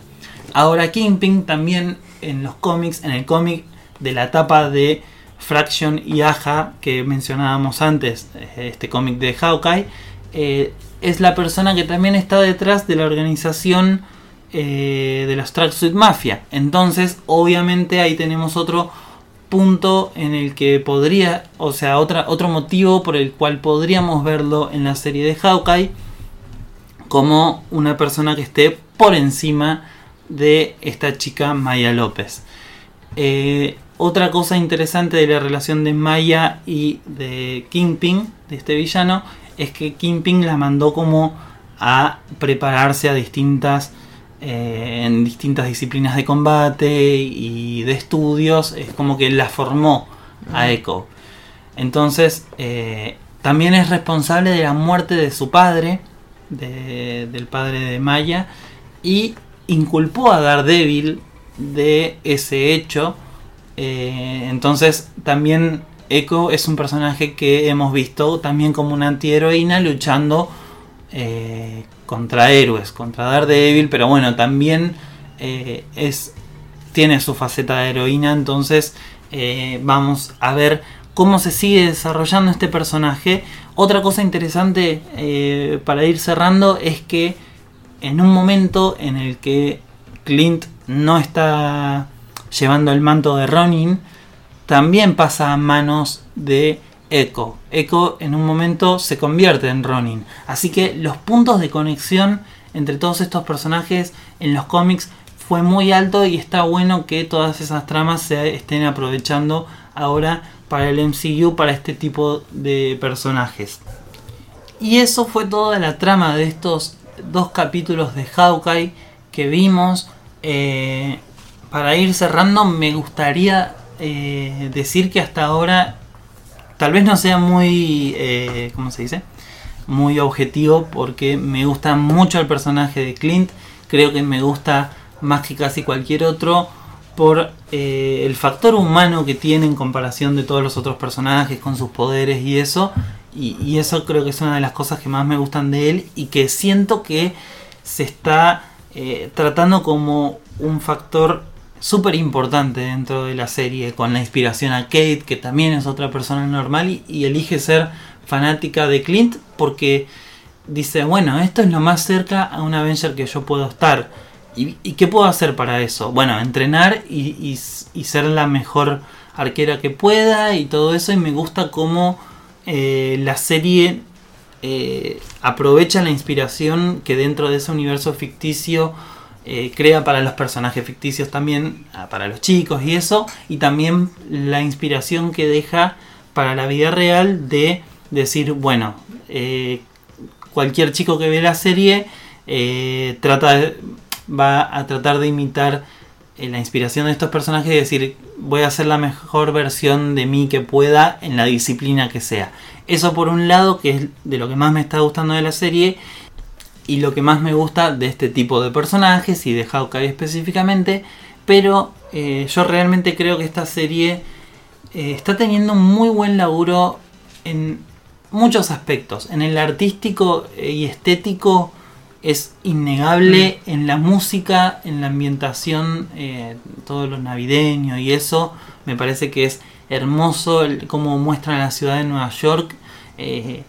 Ahora Kingpin también en los cómics, en el cómic de la etapa de Fraction y Aja que mencionábamos antes, eh, este cómic de Hawkeye, eh, es la persona que también está detrás de la organización eh, de los Tracksuit Mafia. Entonces, obviamente ahí tenemos otro punto en el que podría, o sea, otra, otro motivo por el cual podríamos verlo en la serie de Hawkeye como una persona que esté por encima de esta chica Maya López. Eh, otra cosa interesante de la relación de Maya y de Kingpin, de este villano, es que Kingpin la mandó como a prepararse a distintas eh, en distintas disciplinas de combate y de estudios, es como que la formó a Echo. Entonces, eh, también es responsable de la muerte de su padre, del padre de Maya, y inculpó a Daredevil de ese hecho. Eh, entonces también Echo es un personaje que hemos visto también como una antiheroína luchando eh, contra héroes, contra Daredevil, pero bueno, también eh, es, tiene su faceta de heroína, entonces vamos a ver cómo se sigue desarrollando este personaje. Otra cosa interesante para ir cerrando es que en un momento en el que Clint no está llevando el manto de Ronin, también pasa a manos de Echo. Echo en un momento se convierte en Ronin. Así que los puntos de conexión entre todos estos personajes en los cómics fue muy alto y está bueno que todas esas tramas se estén aprovechando ahora para el MCU, para este tipo de personajes. Y eso fue toda la trama de estos dos capítulos de Hawkeye que vimos. Eh, para ir cerrando, me gustaría eh, decir que hasta ahora tal vez no sea muy, eh, ¿cómo se dice? Muy objetivo porque me gusta mucho el personaje de Clint. Creo que me gusta más que casi cualquier otro por el factor humano que tiene en comparación de todos los otros personajes con sus poderes y eso. Y, eso creo que es una de las cosas que más me gustan de él y que siento que se está eh, tratando como un factor súper importante dentro de la serie con la inspiración a Kate que también es otra persona normal y, elige ser fanática de Clint porque dice bueno esto es lo más cerca a un Avenger que yo puedo estar ¿Y, qué puedo hacer para eso? Bueno, entrenar y, ser la mejor arquera que pueda y todo eso. Y me gusta cómo eh, la serie eh, aprovecha la inspiración que dentro de ese universo ficticio eh, crea para los personajes ficticios también, ah, para los chicos y eso, y también la inspiración que deja para la vida real de decir, bueno, cualquier chico que ve la serie trata va a tratar de imitar la inspiración de estos personajes y decir, voy a hacer la mejor versión de mí que pueda en la disciplina que sea. Eso por un lado, que es de lo que más me está gustando de la serie y lo que más me gusta de este tipo de personajes y de Hawkeye específicamente. Pero eh, yo realmente creo que esta serie eh, está teniendo un muy buen laburo en muchos aspectos. En el artístico y estético es innegable mm. en la música, en la ambientación, eh, todo lo navideño y eso. Me parece que es hermoso el, cómo muestra la ciudad de Nueva York, eh,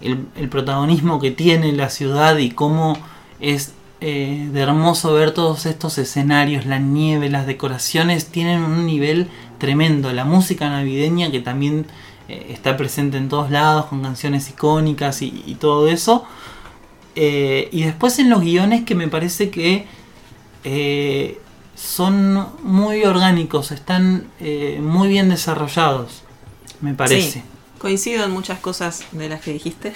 el, protagonismo que tiene la ciudad y cómo es eh, de hermoso ver todos estos escenarios, la nieve, las decoraciones tienen un nivel tremendo. La música navideña que también eh, está presente en todos lados con canciones icónicas y, todo eso. Eh, y después en los guiones que me parece que eh, son muy orgánicos, están muy bien desarrollados, me parece. Coincido en muchas cosas de las que dijiste.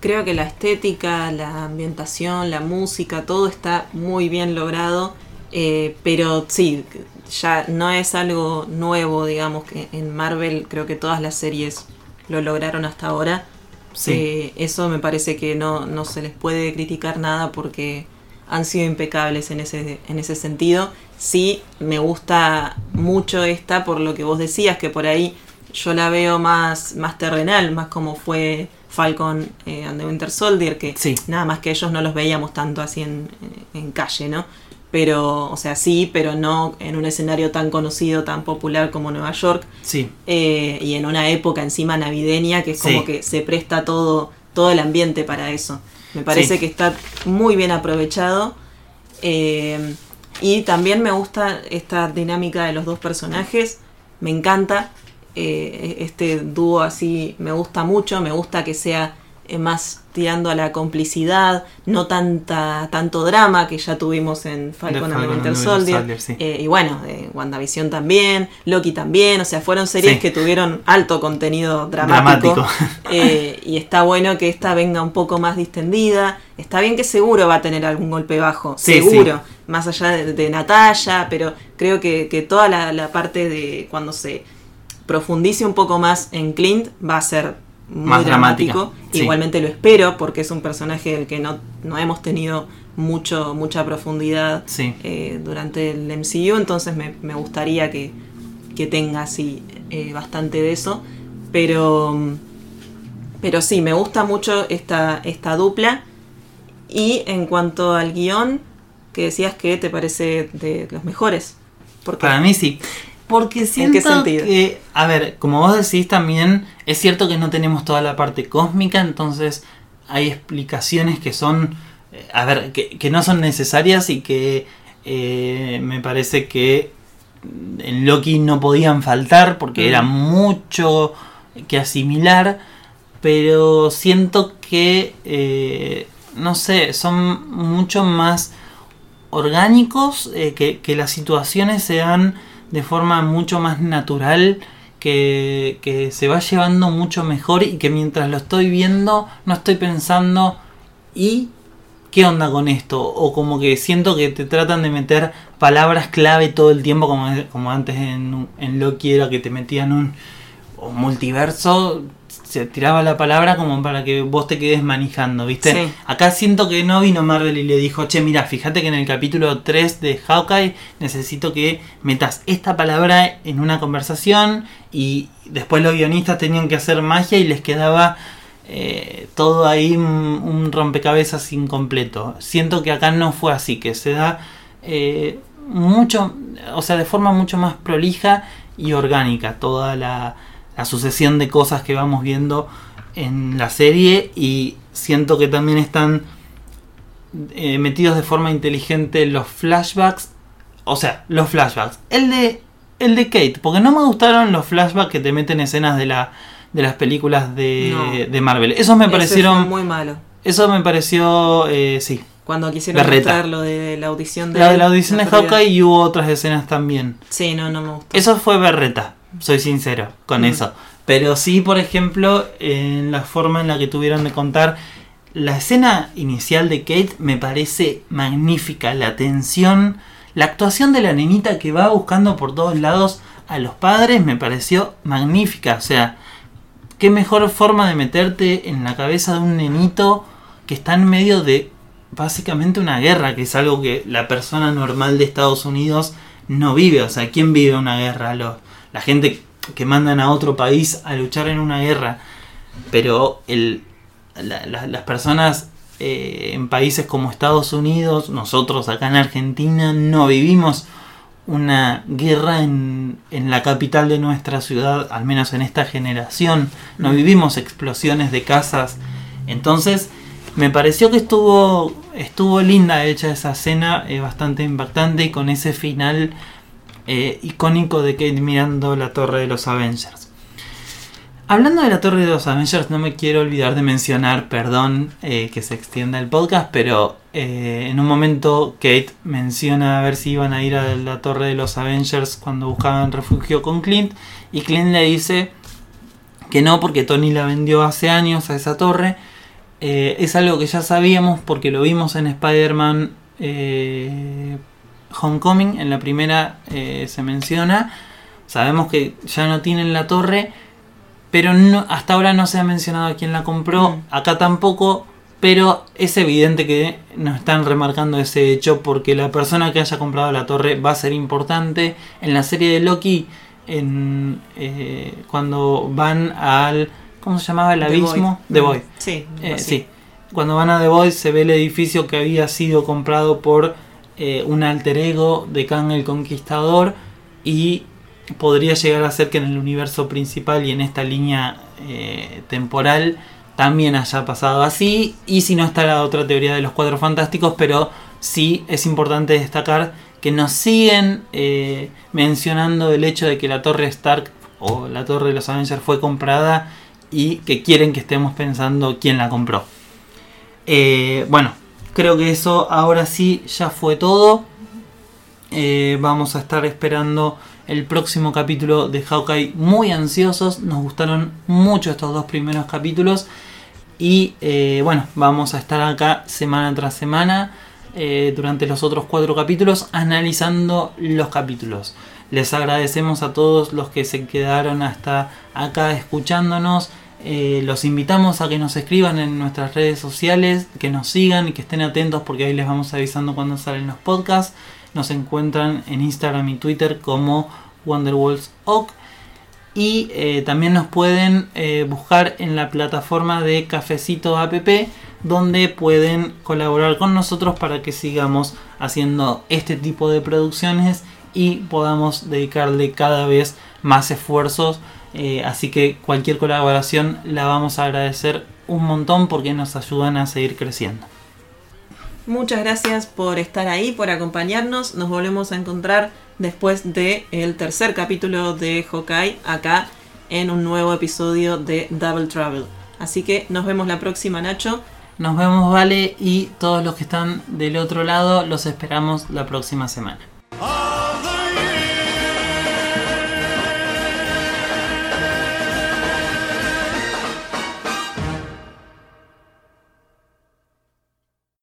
Creo que la estética, la ambientación, la música, todo está muy bien logrado. pero sí, ya no es algo nuevo, digamos, que en Marvel creo que todas las series lo lograron hasta ahora. Sí. Eh, eso me parece que no, no se les puede criticar nada porque han sido impecables en ese, en ese sentido. Sí, me gusta mucho esta por lo que vos decías, que por ahí yo la veo más, más terrenal, más como fue Falcon eh, and the Winter Soldier, que nada más que ellos no los veíamos tanto así en, en calle, ¿no? pero, o sea, sí, pero no en un escenario tan conocido, tan popular como Nueva York. Sí. Eh, y en una época encima navideña que es como que se presta todo, todo el ambiente para eso. Me parece que está muy bien aprovechado. Eh, y también me gusta esta dinámica de los dos personajes. Me encanta. Eh, este dúo así me gusta mucho. Me gusta que sea eh, más tirando a la complicidad, no tanta tanto drama que ya tuvimos en Falcon and the Winter Soldier. Eh, y bueno, eh, WandaVision también, Loki también, o sea, fueron series que tuvieron alto contenido dramático. y está bueno que esta venga un poco más distendida. Está bien que seguro va a tener algún golpe bajo, seguro, más allá de, Natalia, pero creo que, que toda la, la parte de cuando se profundice un poco más en Clint va a ser muy dramático. Igualmente lo espero porque es un personaje del que no, no hemos tenido mucho, mucha profundidad eh, durante el MCU, entonces me, gustaría que, tenga así eh, bastante de eso. Pero, pero sí, me gusta mucho esta, esta dupla. Y en cuanto al guion, que decías que te parece de los mejores. Para mí sí. Porque siento que, a ver, como vos decís también, es cierto que no tenemos toda la parte cósmica, entonces hay explicaciones que son, eh, a ver, que, no son necesarias y que eh, me parece que en Loki no podían faltar porque era mucho que asimilar, pero siento que, eh, no sé, son mucho más orgánicos, que, que las situaciones se dan de forma mucho más natural, que, se va llevando mucho mejor y que mientras lo estoy viendo no estoy pensando ¿y qué onda con esto? O como que siento que te tratan de meter palabras clave todo el tiempo como, como antes en, en Loki era que te metían un multiverso se tiraba la palabra como para que vos te quedes manejando, ¿viste? Acá siento que no vino Marvel y le dijo, che, mira, fíjate que en el capítulo 3 de Hawkeye necesito que metas esta palabra en una conversación y después los guionistas tenían que hacer magia y les quedaba eh, todo ahí un, rompecabezas incompleto. Siento que acá no fue así, que se da eh, mucho, o sea, de forma mucho más prolija y orgánica toda la la sucesión de cosas que vamos viendo en la serie y siento que también están eh, metidos de forma inteligente los flashbacks. O sea, los flashbacks. El de, el de Kate, porque no me gustaron los flashbacks que te meten escenas de, la, de las películas de, de Marvel. Esos me parecieron... muy malo. Eso me pareció, eh, sí. Cuando quisieron mostrar lo de la audición de... La de la audición de Hawkeye y hubo otras escenas también. Sí, no, no me gustó. Eso fue berreta soy sincero con eso. Pero sí, por ejemplo, en la forma en la que tuvieron de contar. La escena inicial de Kate me parece magnífica. La tensión, la actuación de la nenita que va buscando por todos lados a los padres me pareció magnífica. O sea, qué mejor forma de meterte en la cabeza de un nenito que está en medio de básicamente una guerra, que es algo que la persona normal de Estados Unidos no vive. O sea, ¿quién vive una guerra? Los, la gente que mandan a otro país a luchar en una guerra, pero el, las personas eh, en países como Estados Unidos, nosotros acá en Argentina, no vivimos una guerra en, en, la capital de nuestra ciudad, al menos en esta generación, no vivimos explosiones de casas. Entonces, me pareció que estuvo, estuvo linda hecha esa escena, eh, bastante impactante y con ese final eh, icónico de Kate mirando la torre de los Avengers. Hablando de la Torre de los Avengers, no me quiero olvidar de mencionar, perdón eh, que se extienda el podcast, pero eh, en un momento Kate menciona a ver si iban a ir a la Torre de los Avengers cuando buscaban refugio con Clint, y Clint le dice que no, porque Tony la vendió hace años a esa torre. Eh, es algo que ya sabíamos porque lo vimos en Spider-Man Homecoming, en la primera se menciona. Sabemos que ya no tienen la torre pero no, hasta ahora no se ha mencionado a quién la compró, mm. acá tampoco, pero es evidente que nos están remarcando ese hecho porque la persona que haya comprado la torre va a ser importante. En la serie de Loki, en, eh, cuando van al... ¿Cómo se llamaba el abismo? The Void. Sí, eh, sí. Cuando van a The Void se ve el edificio que había sido comprado por eh, un alter ego de Kang el Conquistador y podría llegar a ser que en el universo principal y en esta línea eh, temporal también haya pasado así. Y si no está la otra teoría de los cuatro fantásticos, pero sí es importante destacar que nos siguen eh, mencionando el hecho de que la torre Stark o la torre de los Avengers fue comprada y que quieren que estemos pensando quién la compró. Bueno, creo que eso ahora sí ya fue todo. vamos a estar esperando el próximo capítulo de Hawkeye muy ansiosos. Nos gustaron mucho estos dos primeros capítulos. Y eh, bueno, vamos a estar acá semana tras semana eh, durante los otros cuatro capítulos analizando los capítulos. Les agradecemos a todos los que se quedaron hasta acá escuchándonos. Eh, los invitamos a que nos escriban en nuestras redes sociales, que nos sigan y que estén atentos porque ahí les vamos avisando cuando salen los podcasts. Nos encuentran en Instagram y Twitter como Wonderwalls Oak. Y eh, también nos pueden eh, buscar en la plataforma de Cafecito App, donde pueden colaborar con nosotros para que sigamos haciendo este tipo de producciones y podamos dedicarle cada vez más esfuerzos. Eh, así que cualquier colaboración la vamos a agradecer un montón porque nos ayudan a seguir creciendo. Muchas gracias por estar ahí, por acompañarnos. Nos volvemos a encontrar después del el tercer capítulo de Hawkeye acá en un nuevo episodio de Double Travel. Así que nos vemos la próxima, Nacho. Nos vemos, Vale, y todos los que están del otro lado los esperamos la próxima semana.